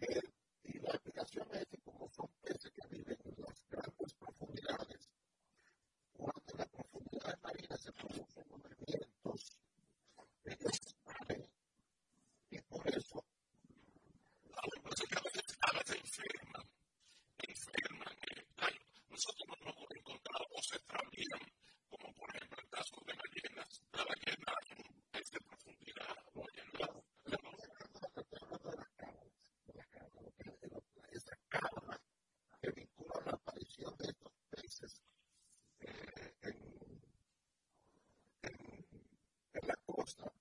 Eh, y la explicación es que como son peces que viven en las grandes profundidades, cuando las profundidades marinas se producen movimientos, ellos salen y por eso nosotros no hemos encontrado o se extravían, como por ejemplo el caso de ballenas, la ballena en un pez de profundidad, o ballena, esa cámara que vincula la aparición de estos peces eh, en, en, en la costa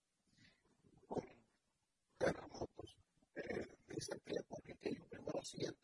con terremotos. Eh, dice que porque que ellos primero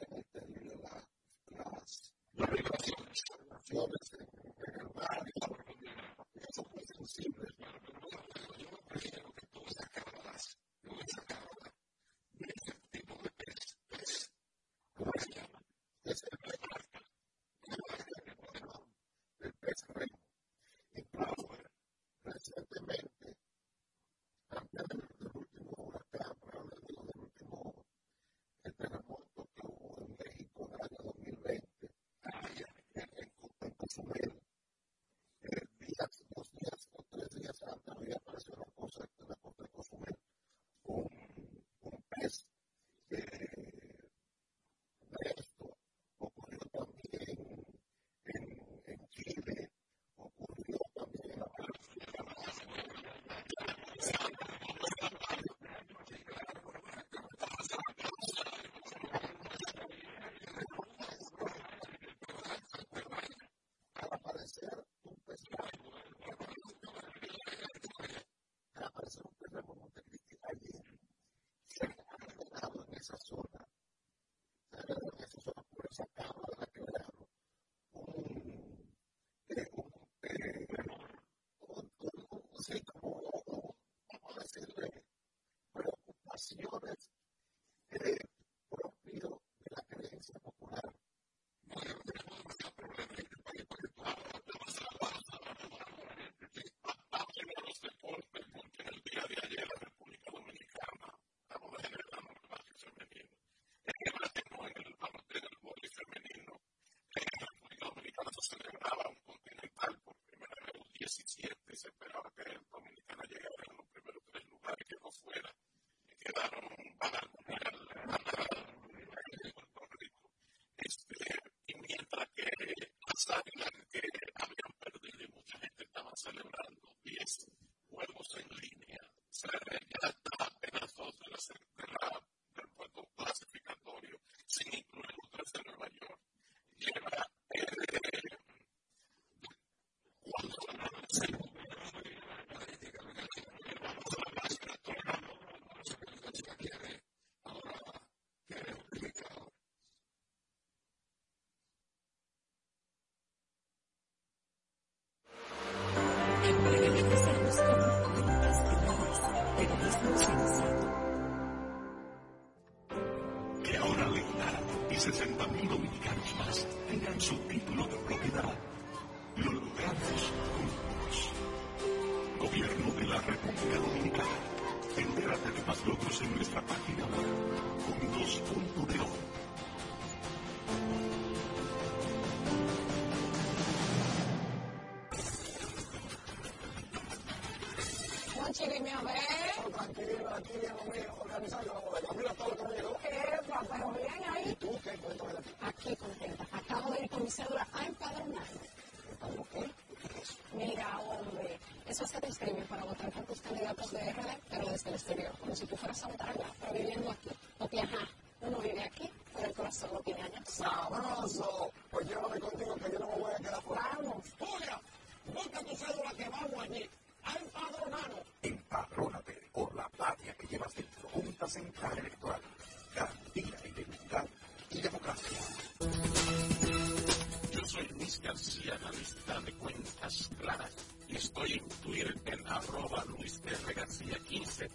Senhoras, 60. 15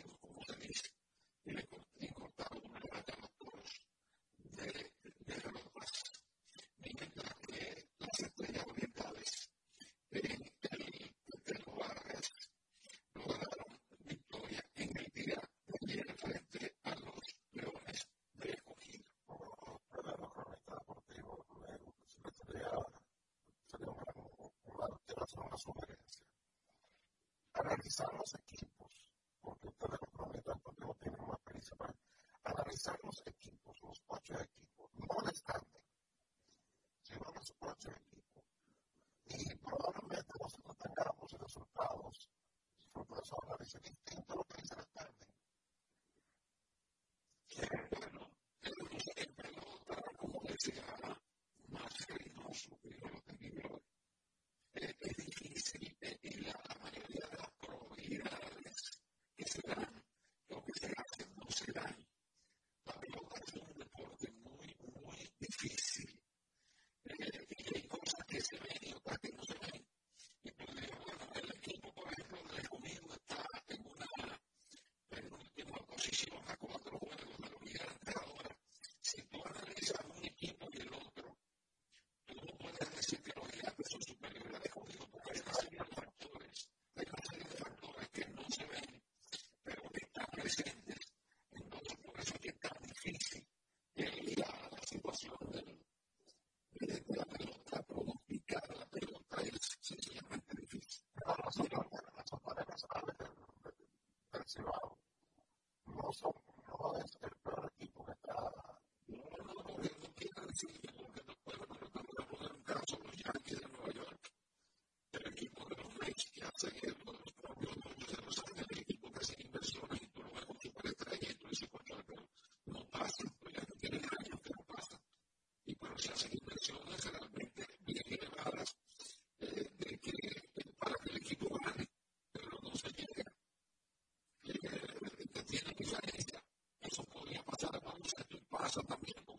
Salvador 2023,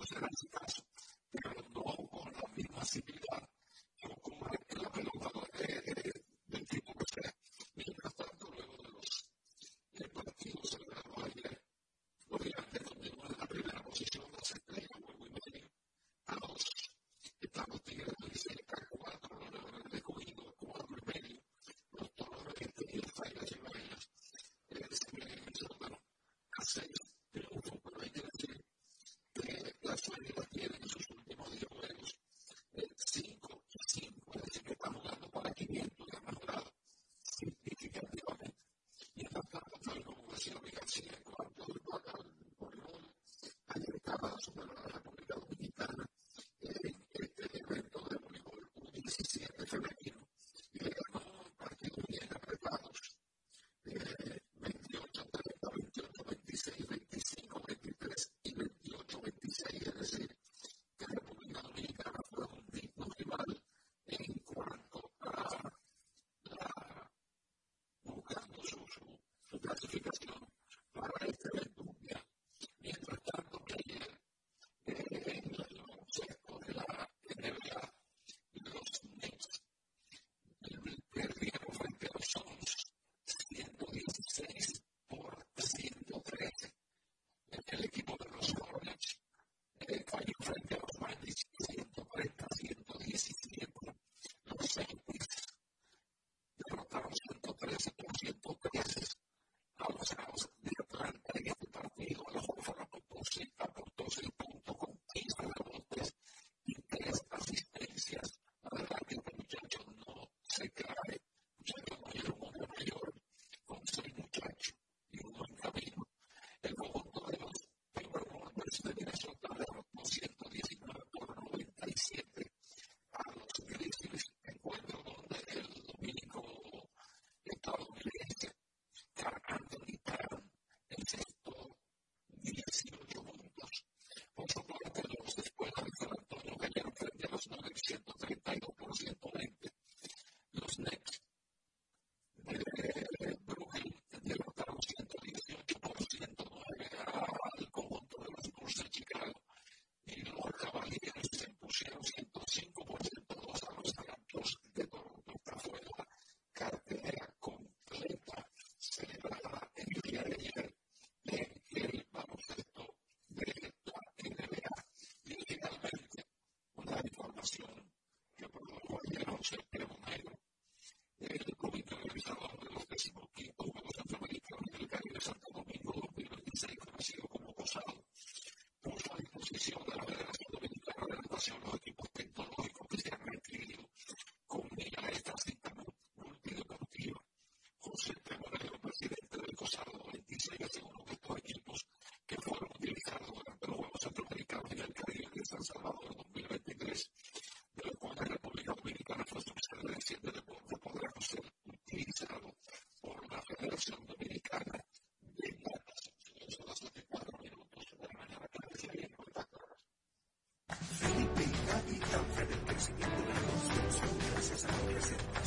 Brexit.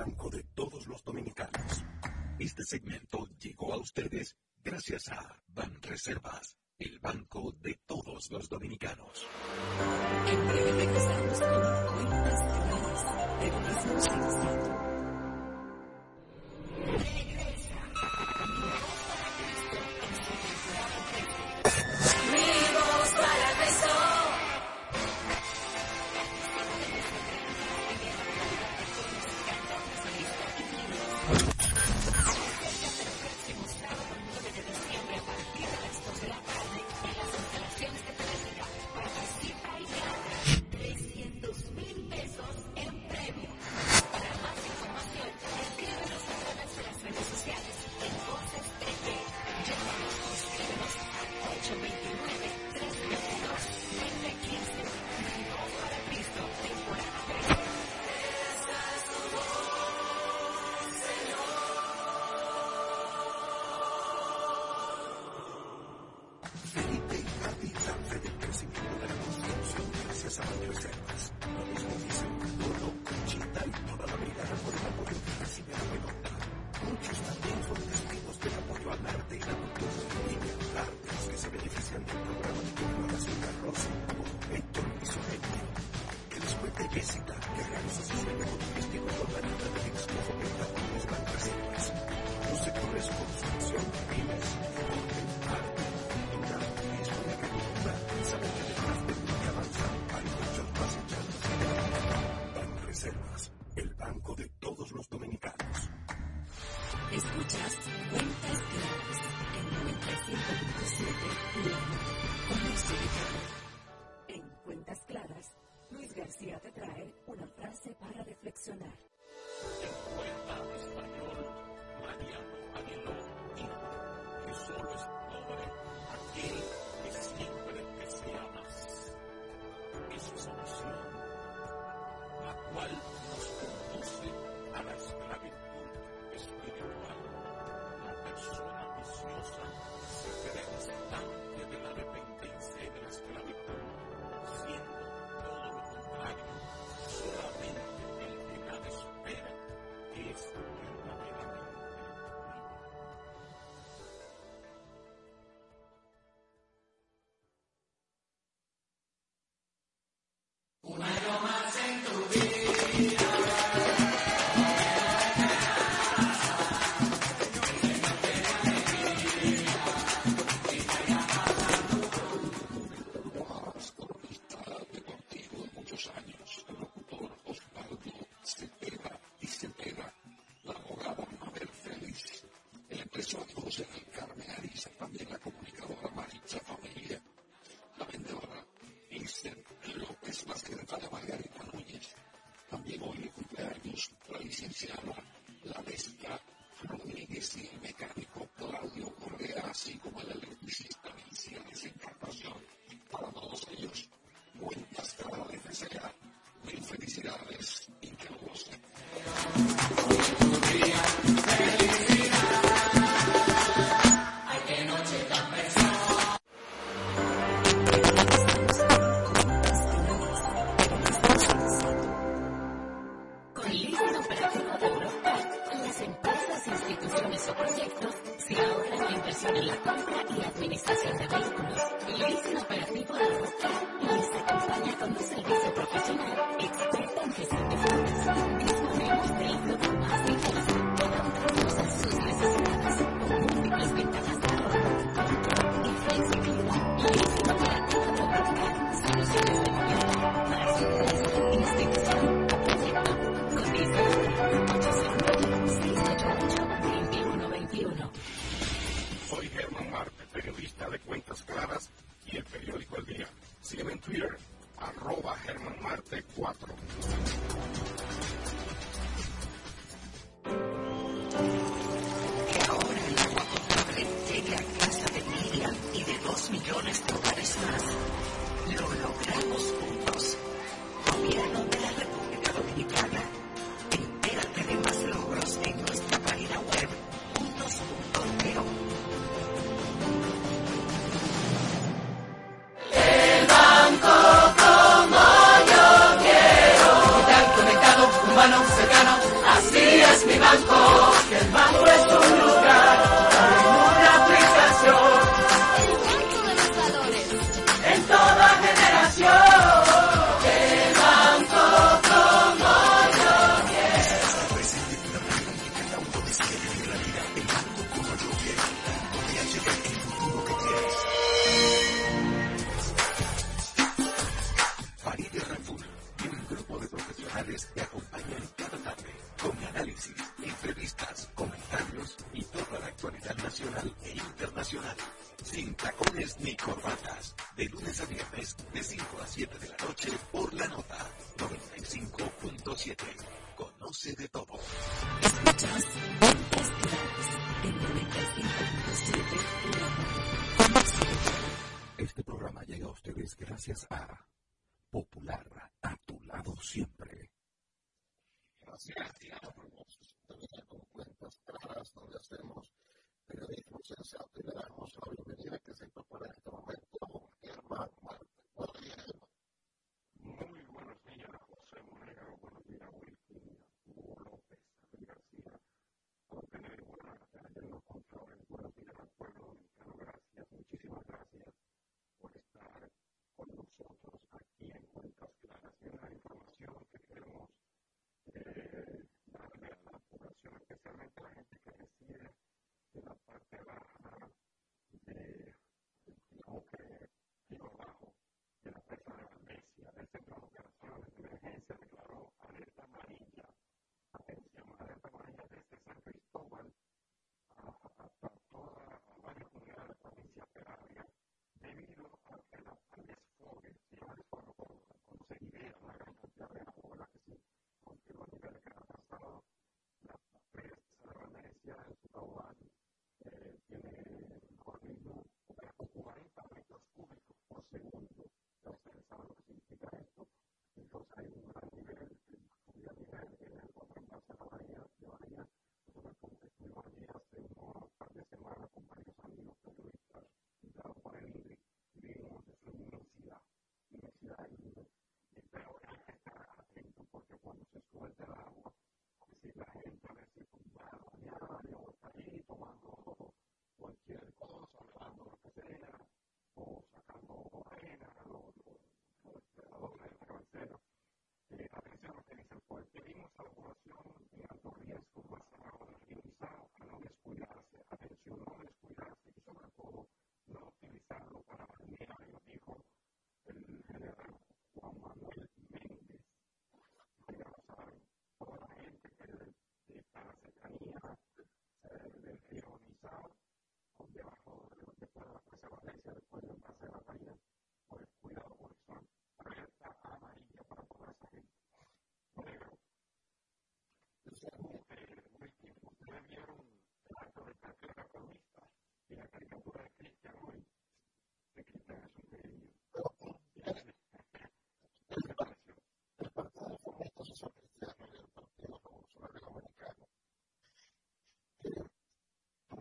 El banco García te trae una frase para reflexionar.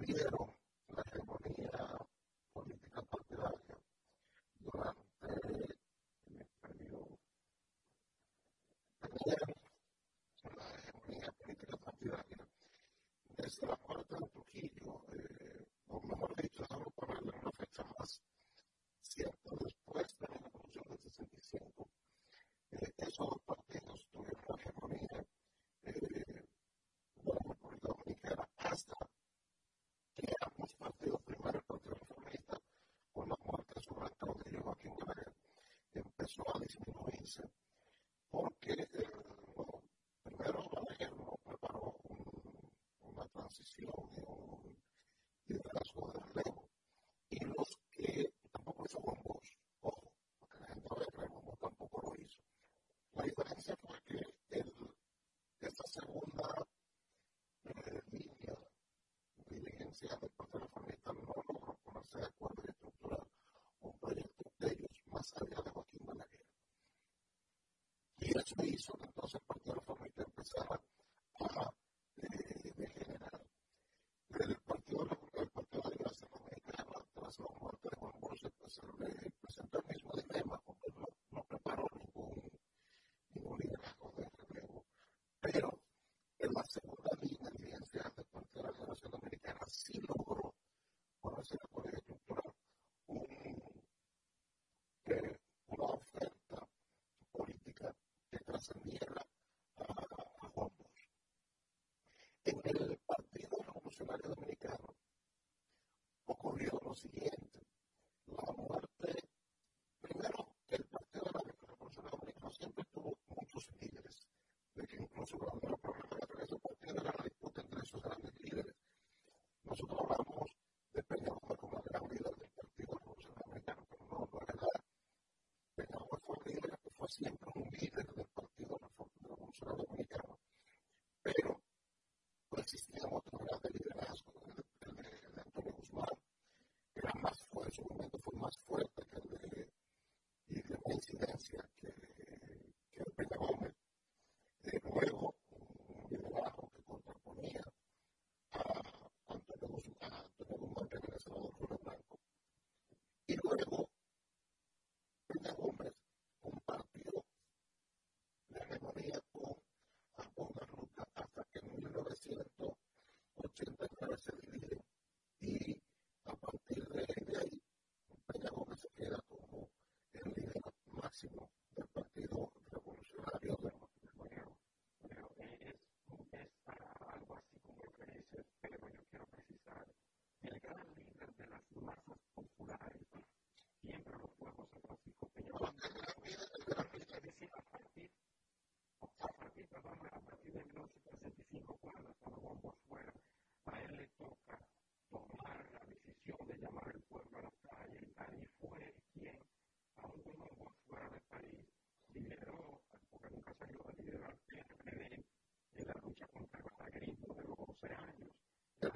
vivieron la hegemonía política partidaria durante el periodo. Tenían la hegemonía política partidaria desde la parte de Trujillo. Eh, porque el, primero la ley no preparó una transición y un liderazgo de relevo, y los que tampoco hizo con ojo, porque la gente de tampoco lo hizo. La diferencia fue que esta segunda eh, línea dirigencial eso, entonces por todas formas que empezaba a eh, degenerar. El partido, el partido de la Semana Mexicana, tras la muerte de Juan Bolsa, pues, presentó el mismo dilema, porque no, preparó ningún, ningún liderazgo de relevo. Pero en la segunda línea el de evidencia de parte de la Federación Americana, sí lo líder del partido revolucionario dominicano, pero persistía en otro grado de liderazgo, el de, el Antonio Guzmán, era más fuerte, su momento fue más fuerte que el de incidencia que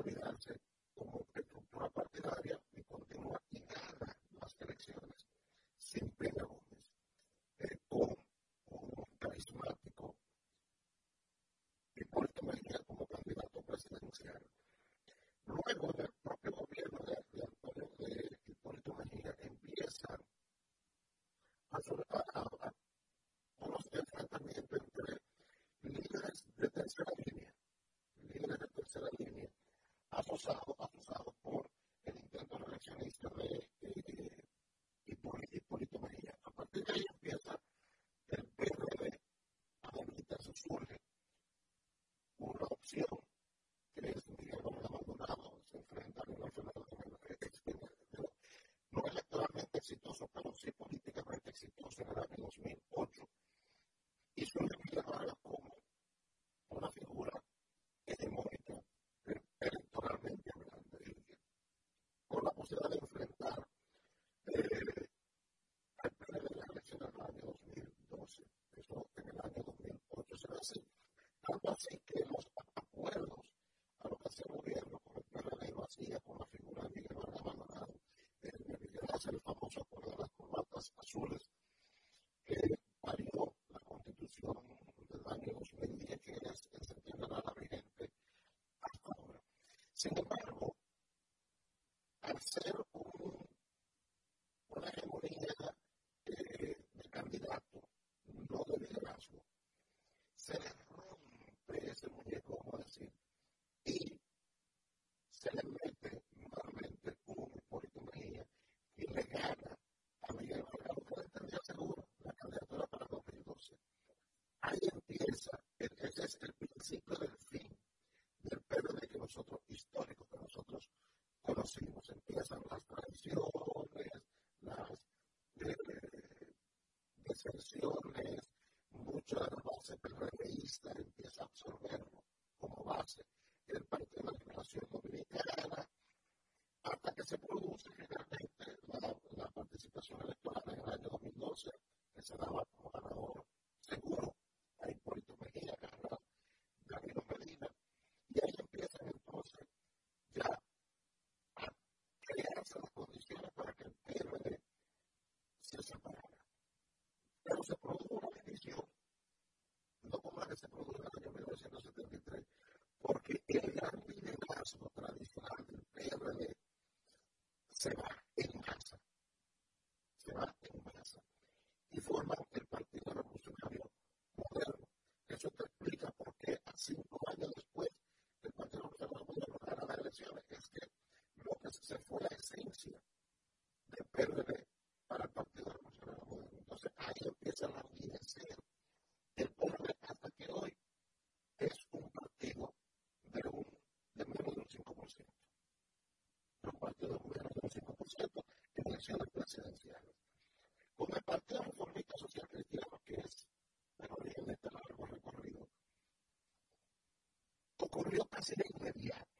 consolidarse como estructura partidaria. exitoso, pero sí políticamente exitoso en el año 2008. cristal empieza a absorber se fue la esencia del PRD para el Partido Revolucionario. Entonces ahí empieza a languidecer el PRD hasta que hoy es un partido de, un, de menos de un 5%. Un partido de menos de un 5% en elecciones presidenciales. Con el Partido Reformista Social Cristiano, que es el origen de este largo recorrido, ocurrió casi de inmediato.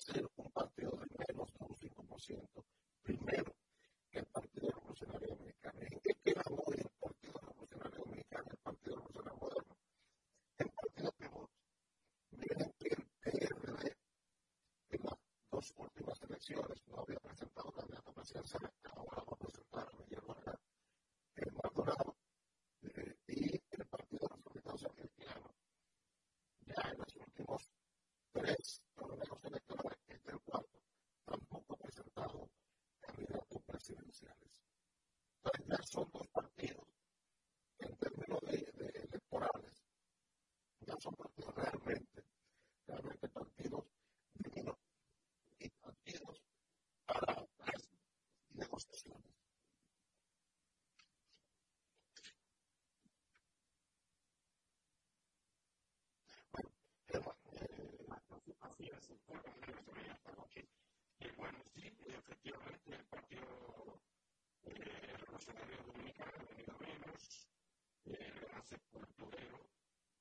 ser un partido de menos de un 5%. Primero, que el Partido Revolucionario Dominicano. ¿En qué queda hoy el Partido Revolucionario Dominicano y el Partido Revolucionario Moderno? El Partido Pivot. Miren que el PRD en las dos últimas elecciones no había presentado candidato presidencial, ahora va a presentar a Miguel Vargas el Maldonado eh, y el Partido Social Cristiano. Ya en los últimos tres torneos electorales, este el cuarto, tampoco ha presentado candidatos presidenciales. Entonces ya son dos partidos en términos de, de electorales, ya son partidos realmente, realmente partidos divinos y partidos para las negociaciones. Bueno, Germán, eh, Así es, el pueblo de Venezuela está aquí. Y bueno, sí, efectivamente, el Partido eh, Revolucionario Dominicano ha venido menos, eh, el gran sepulturero,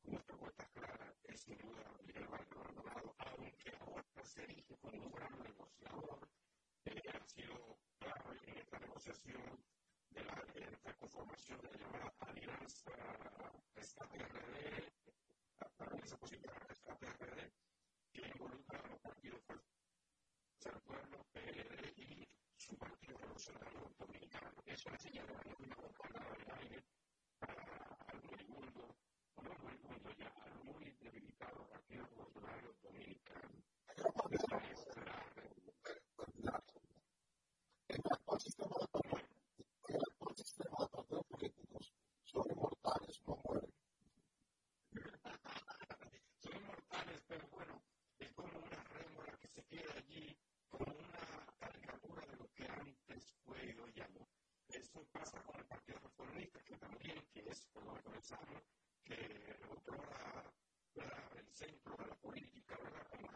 con nuestra cuenta clara, es sin duda Miguel Vargas Maldonado, aunque ahora se erige como un gran negociador, eh, ha sido clave en esta negociación de la, de conformación de la llamada Alianza Rescate RD, Alianza Positiva Rescate RD, que involucra a los partidos pero bueno, es como una rémora que se queda allí, como una caricatura de lo que antes fue y hoy ya no. Eso pasa con el Partido Reformista, que también, que es por lo comenzamos, que el centro de la política, ¿verdad? Como,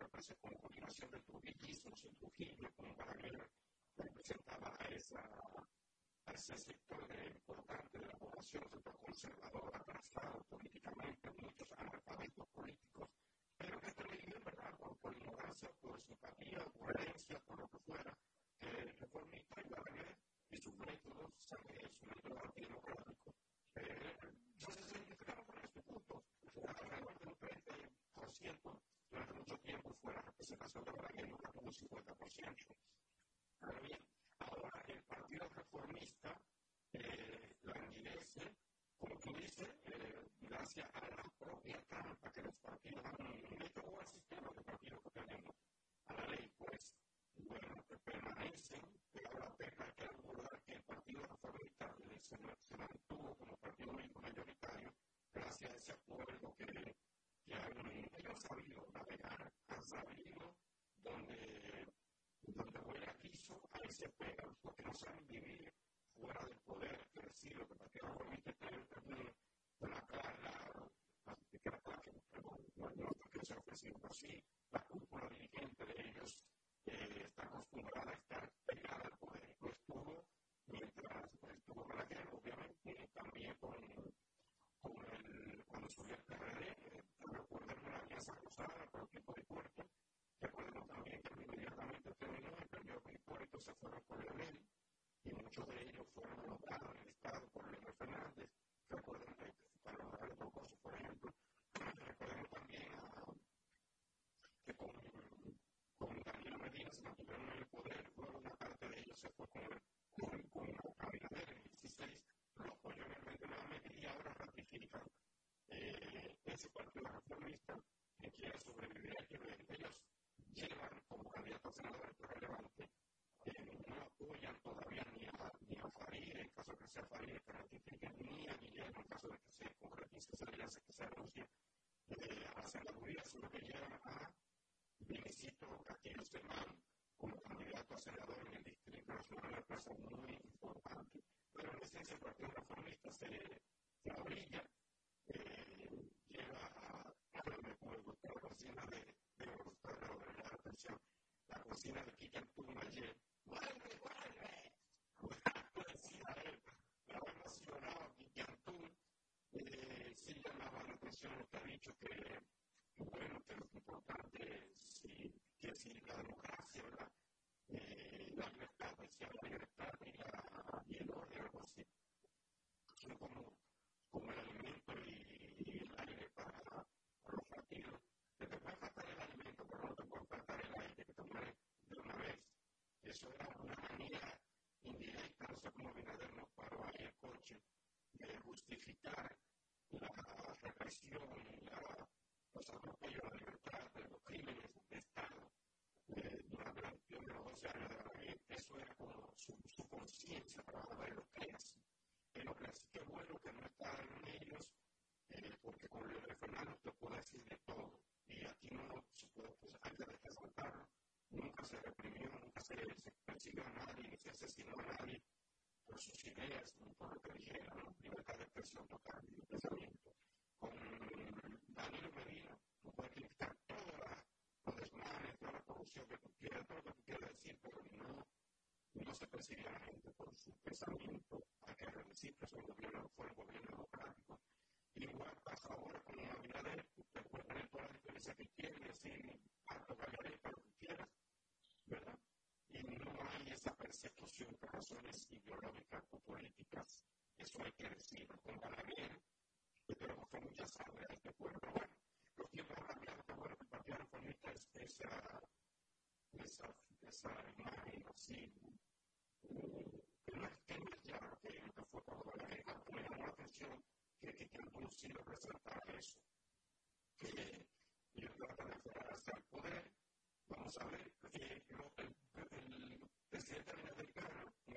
como combinación del trujillismo, sin Trujillo, como Balaguer representaba a, ese sector importante de la población, sector conservador, atrasado políticamente, muchos analfabetos políticos, pero que este religión, ¿verdad? Por, por ignorancia, por simpatía, por herencia, por lo que fuera, el reformista y Balaguer y sus métodos, ¿sabe? su método antidemocrático, eh, no se identificaron con este punto. Alrededor del 30% durante mucho tiempo fue la representación de Balaguer, no un 50%. Ahora bien, ahora el Partido Reformista eh, languidece, como tú dices, eh, gracias a la propia trampa que los partidos han hecho al sistema de partidos que tenemos, a la ley, pues, bueno, que permanecen, pero ahora hay que recordar que el Partido Reformista se, se mantuvo como partido mayoritario gracias a ese acuerdo que, que han, ellos sabido navegar, han sabido donde donde huele quiso, ahí se pegan, porque no saben sí la cúpula dirigente de ellos eh, está acostumbrada a estar pegada al poder. Lo estuvo mientras estuvo en la guerra, obviamente, también con, con el, cuando subió el PRD, eh, recordemos la Alianza Cruzada, con tipo de Hipólito. Recordemos también que inmediatamente terminó el periodo con Hipólito, se fueron por el y muchos de ellos Mantuvieron en el poder, luego una parte de ellos se fue con, con, con Abinader en el 16, lo apoyó 29 y ahora ratifican eh, ese partido reformista que quiere sobrevivir a que ellos llevan como candidato a senador relevante, no apoyan todavía ni a, ni a Farid, en caso de que sea Farid que ratifique, ni a Guillermo, en caso de que se concretice esa alianza que se anuncia eh, a la senaduría, sino que llevan a Benicito Castillo Semán como candidato a senador en el Distrito Nacional, una cosa muy importante. Pero en esencia el Partido Reformista se, se abrilla, eh, lleva a, me gustó la cocina de, de, me gustó la atención, la cocina de Kika Antún ayer, ¡vuelve, vuelve! decía él, estaba emocionado Kika Antún, eh, sí llamaba la atención que ha dicho que, bueno, que lo importante es si, que si la democracia, ¿verdad? Eh, la libertad, decía la libertad y, la, y el orden, algo así. Son como, como el alimento y, y aire para, para los latinos. Que te puede faltar el alimento, pero no te puede faltar el aire, que te mueres de una vez. Eso era una manera indirecta, no sé cómo Binader nos paró ahí el coche, de justificar la represión la, los atropellos la libertad, de los crímenes de Estado eh, durante de los 12 años de la ley. Eso era como su, su conciencia para ver lo que es. En lo que así que bueno que no está en ellos, eh, porque con Leonel Fernández te puede decir de todo. Y aquí no se puede, pues hay que resaltarlo. Nunca se reprimió, nunca se, se persiguió a nadie, ni se asesinó a nadie por sus ideas, ni por lo que dijera, ¿no? libertad de expresión total y de pensamiento. Con Danilo Medina, tú puedes criticar todos los desmanes, toda la corrupción que tú quieras, todo lo que tú quieras decir, pero no, no se persigue a la gente por su pensamiento. Hay que decir que un gobierno, fue un gobierno democrático. Igual pasa ahora con una Abinader, usted puede tener toda la diferencia que quiere y decir harto gallareta, lo que quieras, ¿verdad? y no hay esa persecución por razones ideológicas o políticas. Eso hay que decirlo con fue a el fue Balaguer,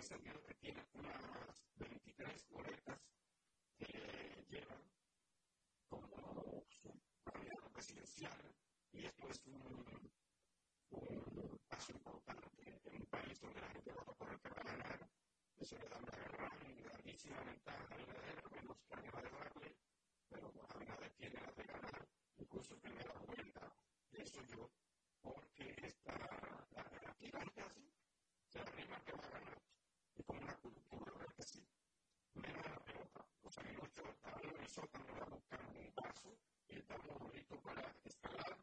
sentido que tiene unas 23 boletas que llevan como su candidato presidencial, y esto es un, un paso importante en un país donde la gente vota por el que va a ganar. Eso le da una gran, grandísima ventaja a Abinader, al menos que de darle, pero Abinader tiene la de ganar, incluso en primera vuelta. De eso yo porque esta, la narrativa es así, se arriba que va a ganar, es como una cultura, ¿verdad que sí? Menos la pelota, o sea, muchos estaban en el sótano a buscar un paso y estamos listos para escalar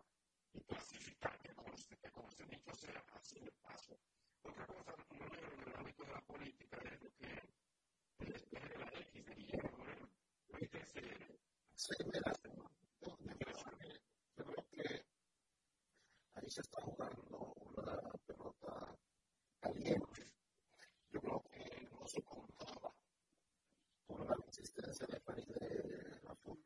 y clasificar, que conste, que conste, dicho sea, así el paso. Otra cosa, no en el ámbito de la política, es lo que el despeje de la X de Guillermo Moreno. ¿Viste ese? Sí, mira, yo creo que ahí se está jugando una pelota caliente. Yo creo que no se contaba con la existencia de Farideh Raful,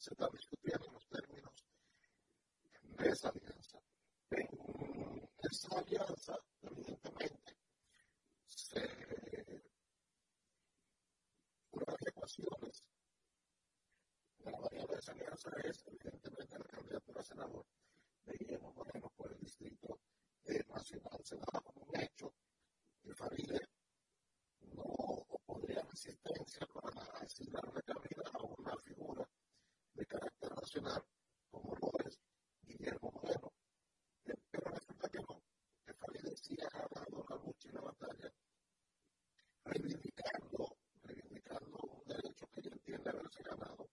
Se está discutiendo los términos de esa alianza. En esa alianza, evidentemente, se. una de las ecuaciones. La variable de esa alianza es, evidentemente, la candidatura a senador de Guillermo Moreno por el Distrito Nacional. Se daba como un hecho que Javier no opondría asistencia para asignarle cabida a una figura de carácter nacional como López Guillermo Moreno. Pero resulta que no, que Fabián ha dando la lucha y la batalla, reivindicando, reivindicando un derecho que ella entiende haberse ganado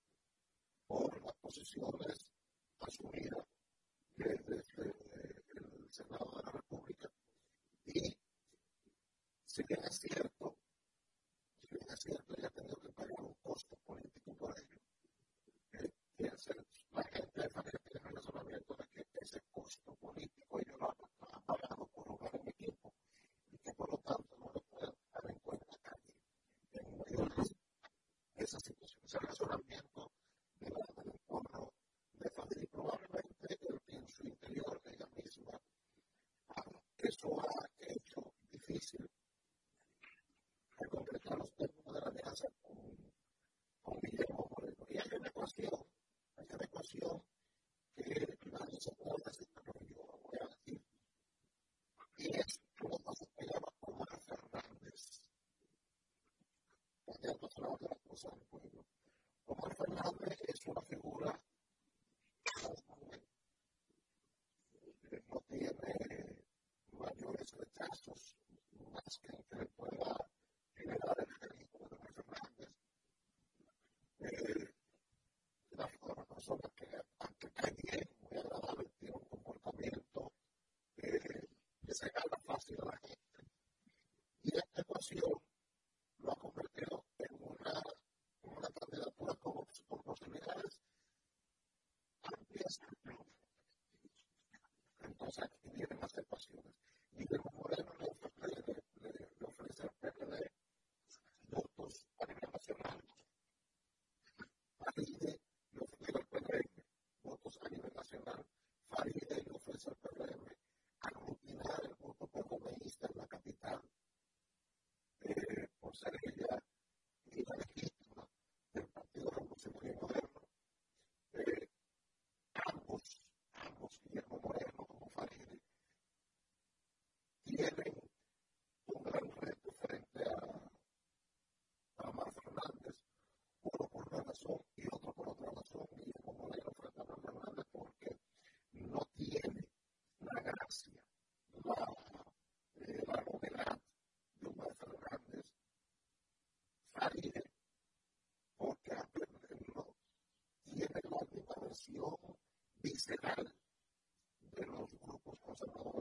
por las posiciones asumidas desde, desde el Senado de la República. Y si bien es cierto, si bien es cierto, ella ha tenido que pagar un costo político por ello piensen la gente de familia que tiene razonamiento de que ese costo político ellos lo han, pagado por jugar en equipo y que por lo tanto no le pueden dar en cuenta a en medio de esa situación, ese razonamiento de la, del pueblo de familia probablemente el, en su interior ella misma ah, eso ha hecho difícil concretar los términos de la amenaza con, con Guillermo Moreno. Y hay una cuestión que la secuela es el aquí. Y es lo que llamaba Omar Fernández. Omar Fernández es una figura. No tiene mayores rechazos más que le pueda generar el Federico de Fernández. Eh, las personas que, aunque cae bien, muy agradable, tiene un comportamiento eh, que se gana fácil a la gente. Y esta ecuación lo ha convertido en una, una candidatura con, con posibilidades amplias. Entonces aquí vienen las ecuaciones. Guillermo Moreno le ofrece, le, le, le ofrece al votos a nivel nacional. Ahí aire, porque aprenderlo tiene la animación visceral de los grupos conservadores.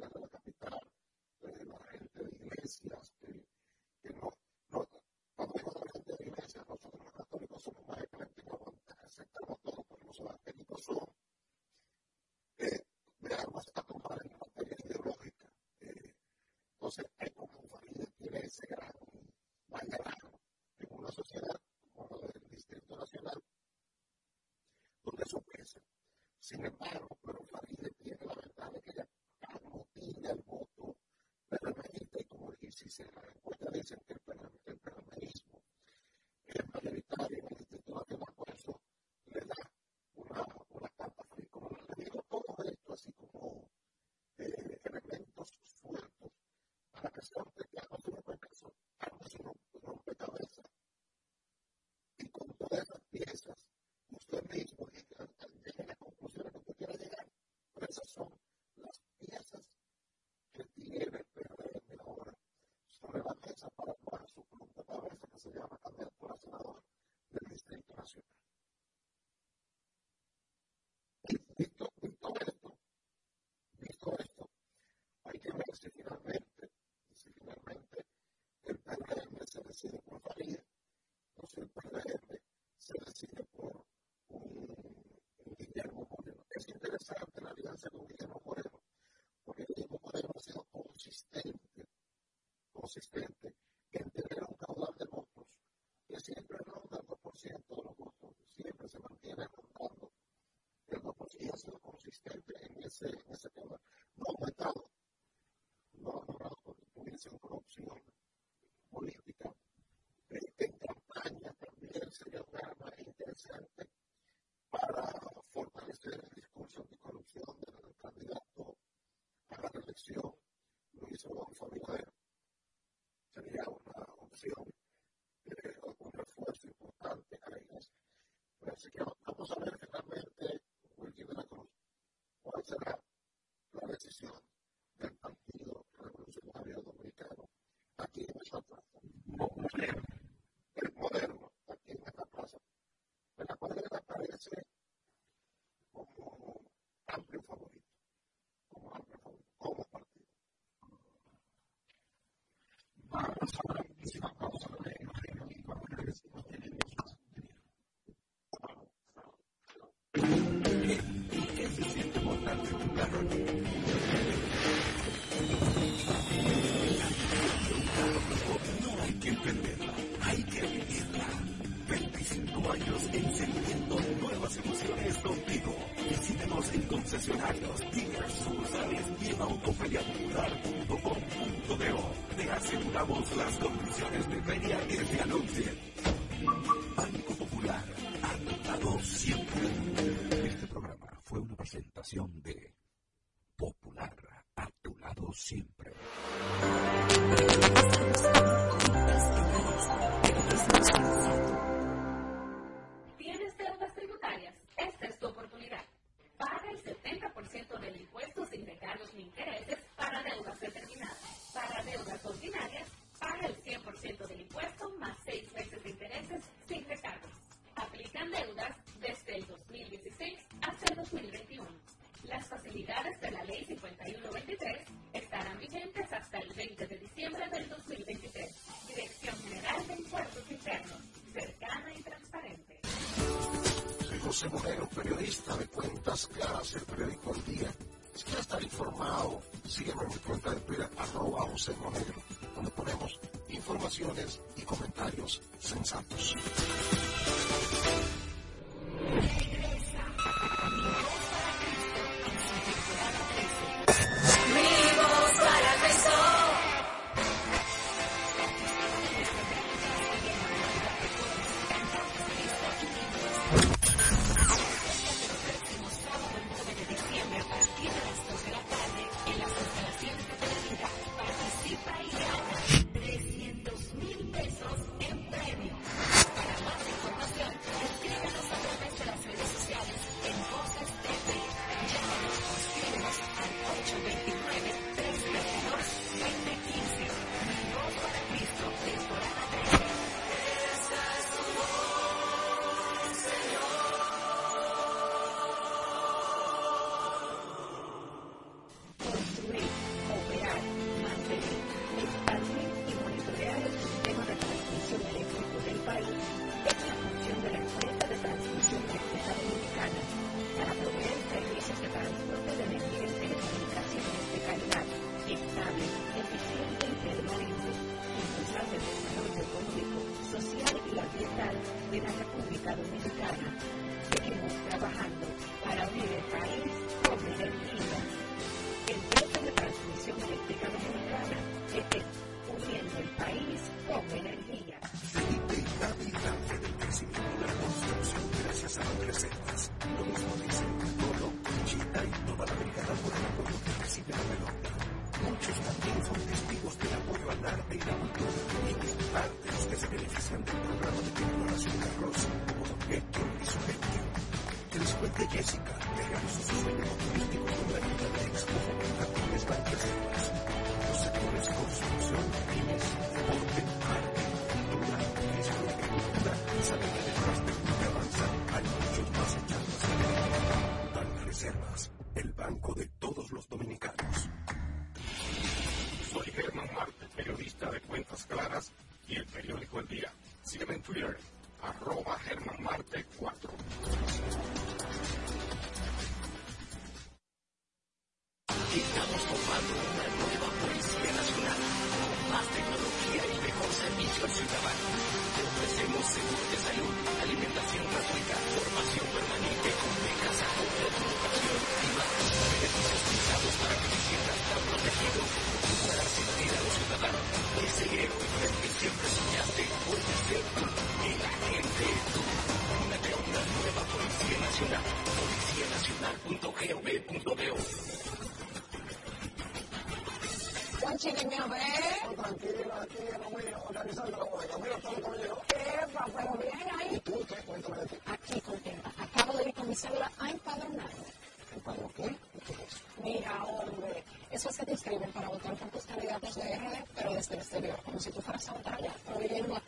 in the Bible. interesante la alianza con Guillermo José Moreno, periodista de Cuentas Claras, el periódico El Día. Si quieres estar informado, sígueme en mi cuenta de Twitter, arroba José Moreno, donde ponemos informaciones y comentarios noche que me hablé. Oh, tranquilo, aquí Romero, organizando la boda. Romero, todo caballero. Epa, pero bien ahí. ¿Y tú qué? Cuéntame de ti. Aquí contenta. Acabo de ir con mi célula a empadronar. ¿Empadronar qué? ¿Qué es? Mira, hombre, eso es que te inscriben para votar por tus candidatos de RD, pero desde el exterior, como si tú fueras a votar allá, pero viviendo aquí.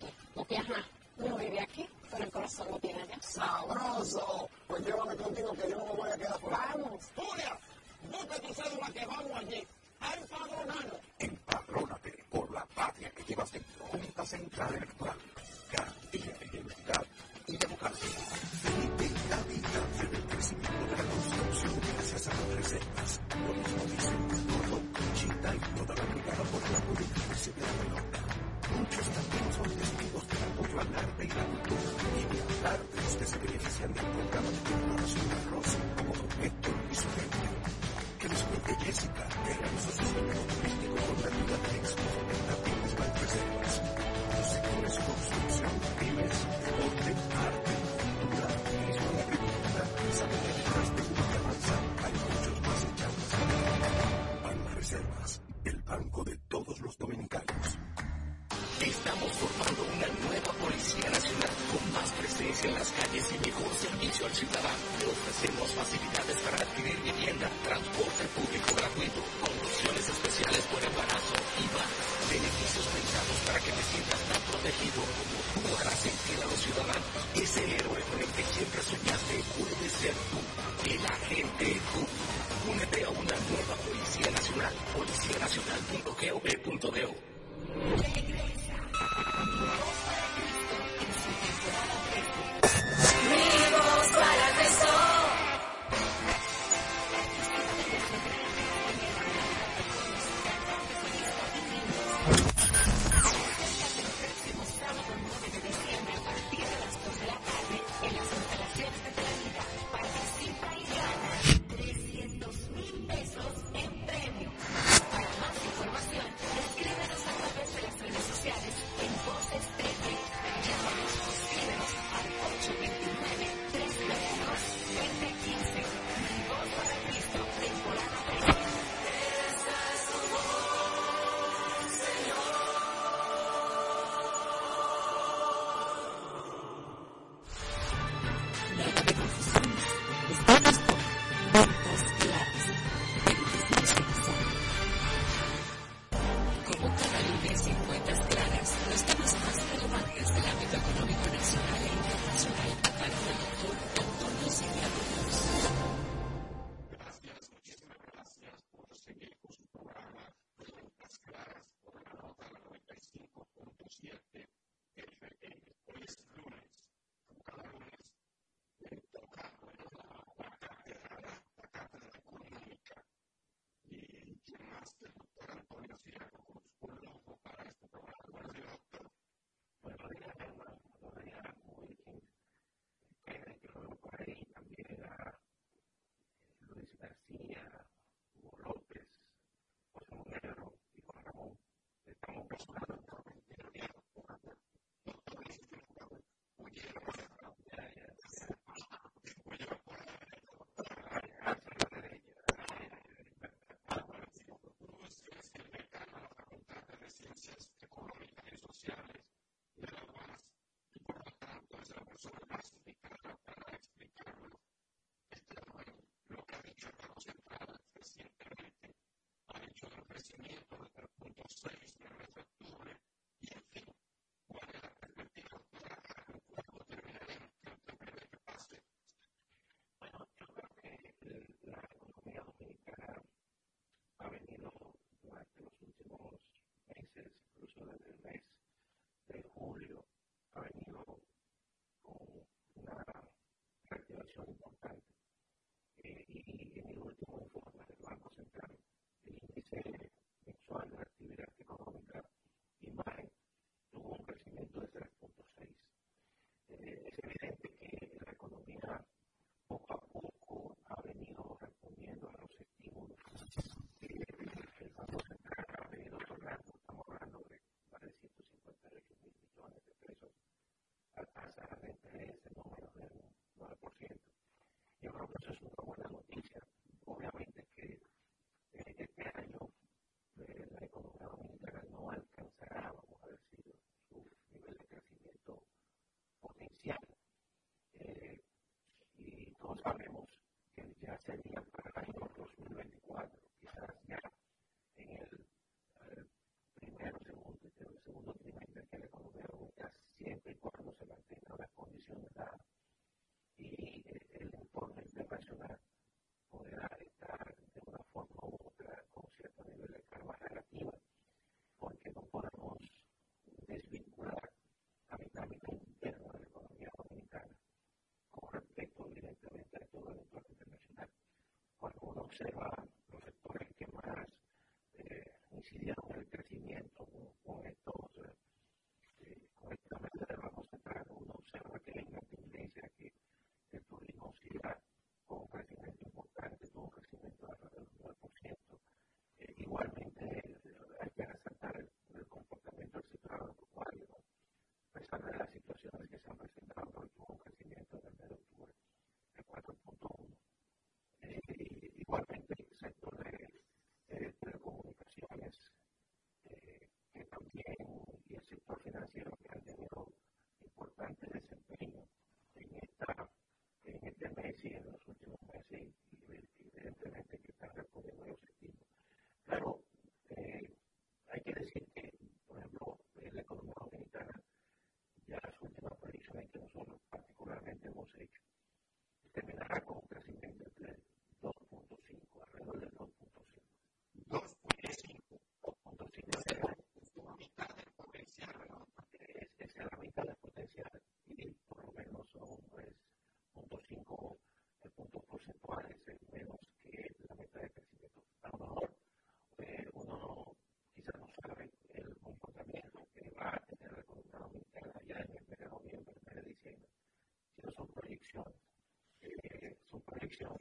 competition. observa los sectores que más eh, incidieron en el crecimiento. son proyección, eh, su proyección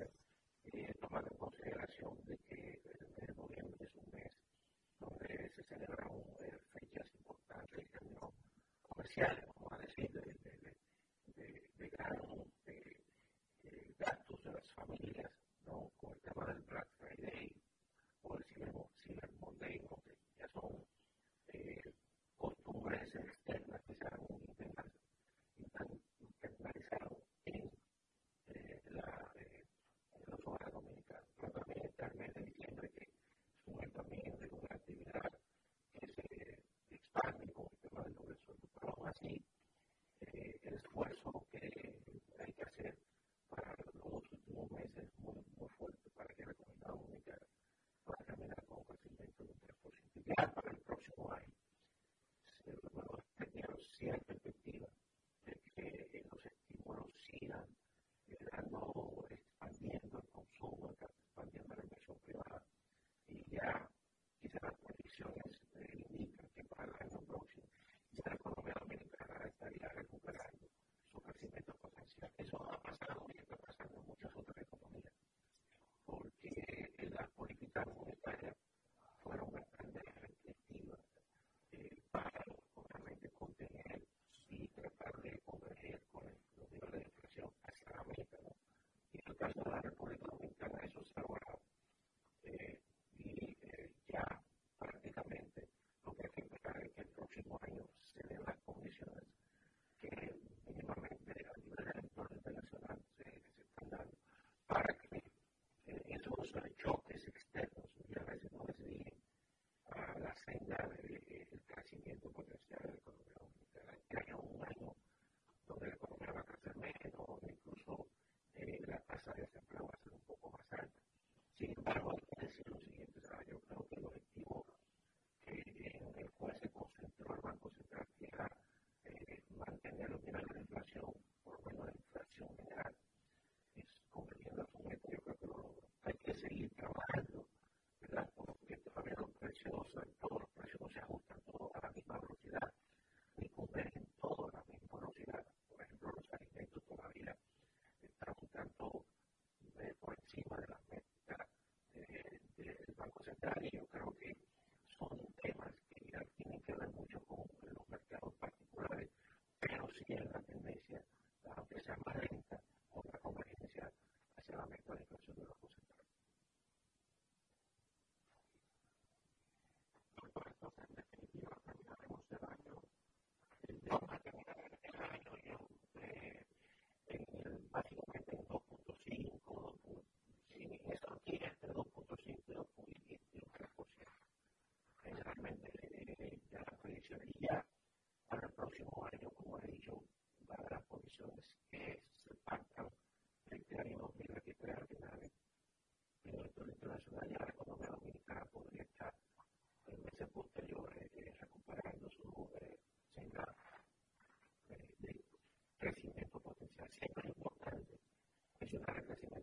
reflexión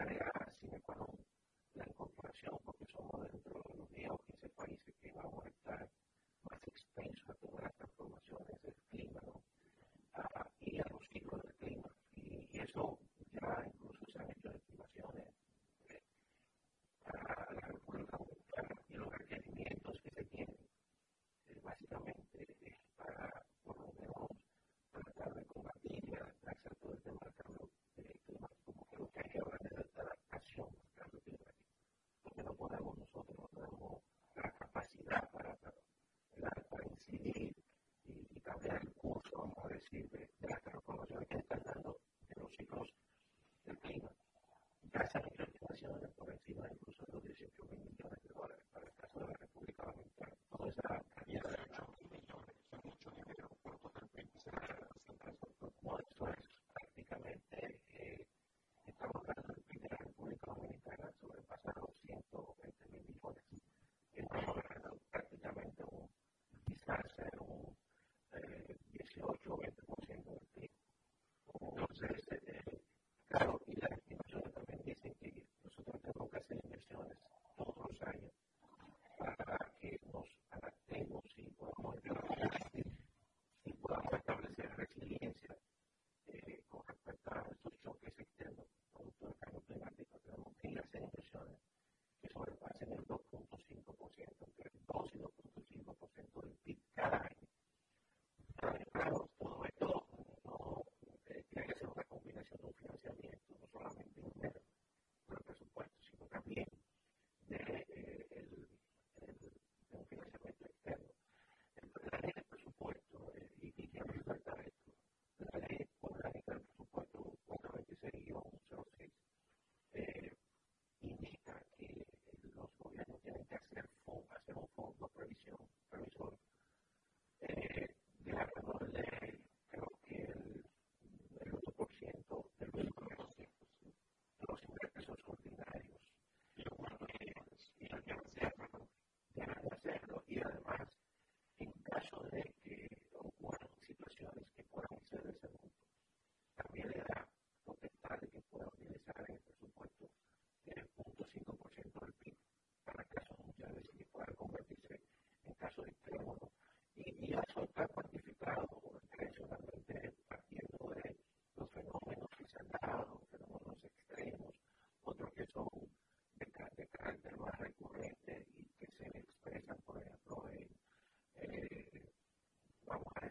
any Amen.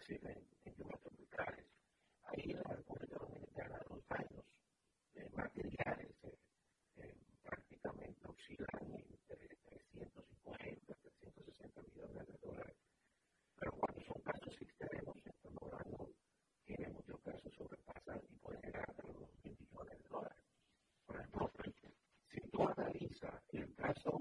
El caso, un caso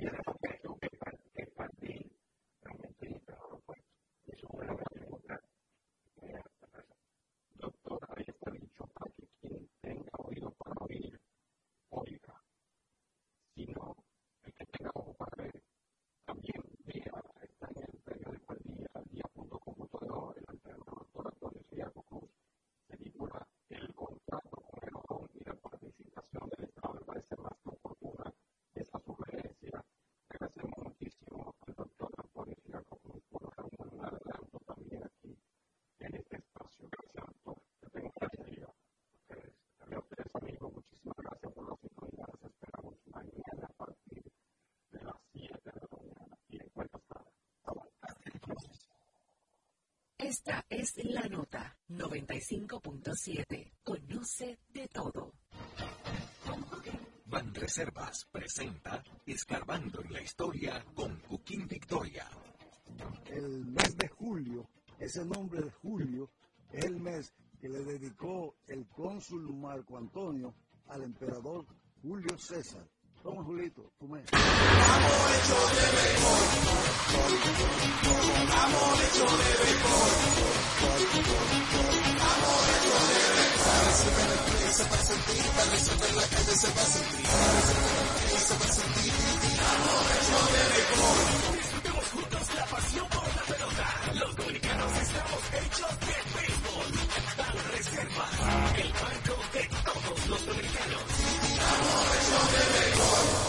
you know, Esta es la nota 95.7. Conoce de todo. Banreservas presenta Escarbando en la Historia con Cuquín Victoria. El mes de julio, ese nombre de julio, es el mes que le dedicó el cónsul Marco Antonio al emperador Julio César. Toma, Julito, de béisbol. Amor hecho de béisbol. Amor hecho de béisbol. Se va a sentir, se va a sentir, parece que la calle se va a sentir. Se va sentir, amor hecho de béisbol. Vivimos juntos la pasión por la pelota. Los dominicanos estamos hechos de béisbol. Al reserva, el banco de todos los dominicanos. Amor hecho de béisbol.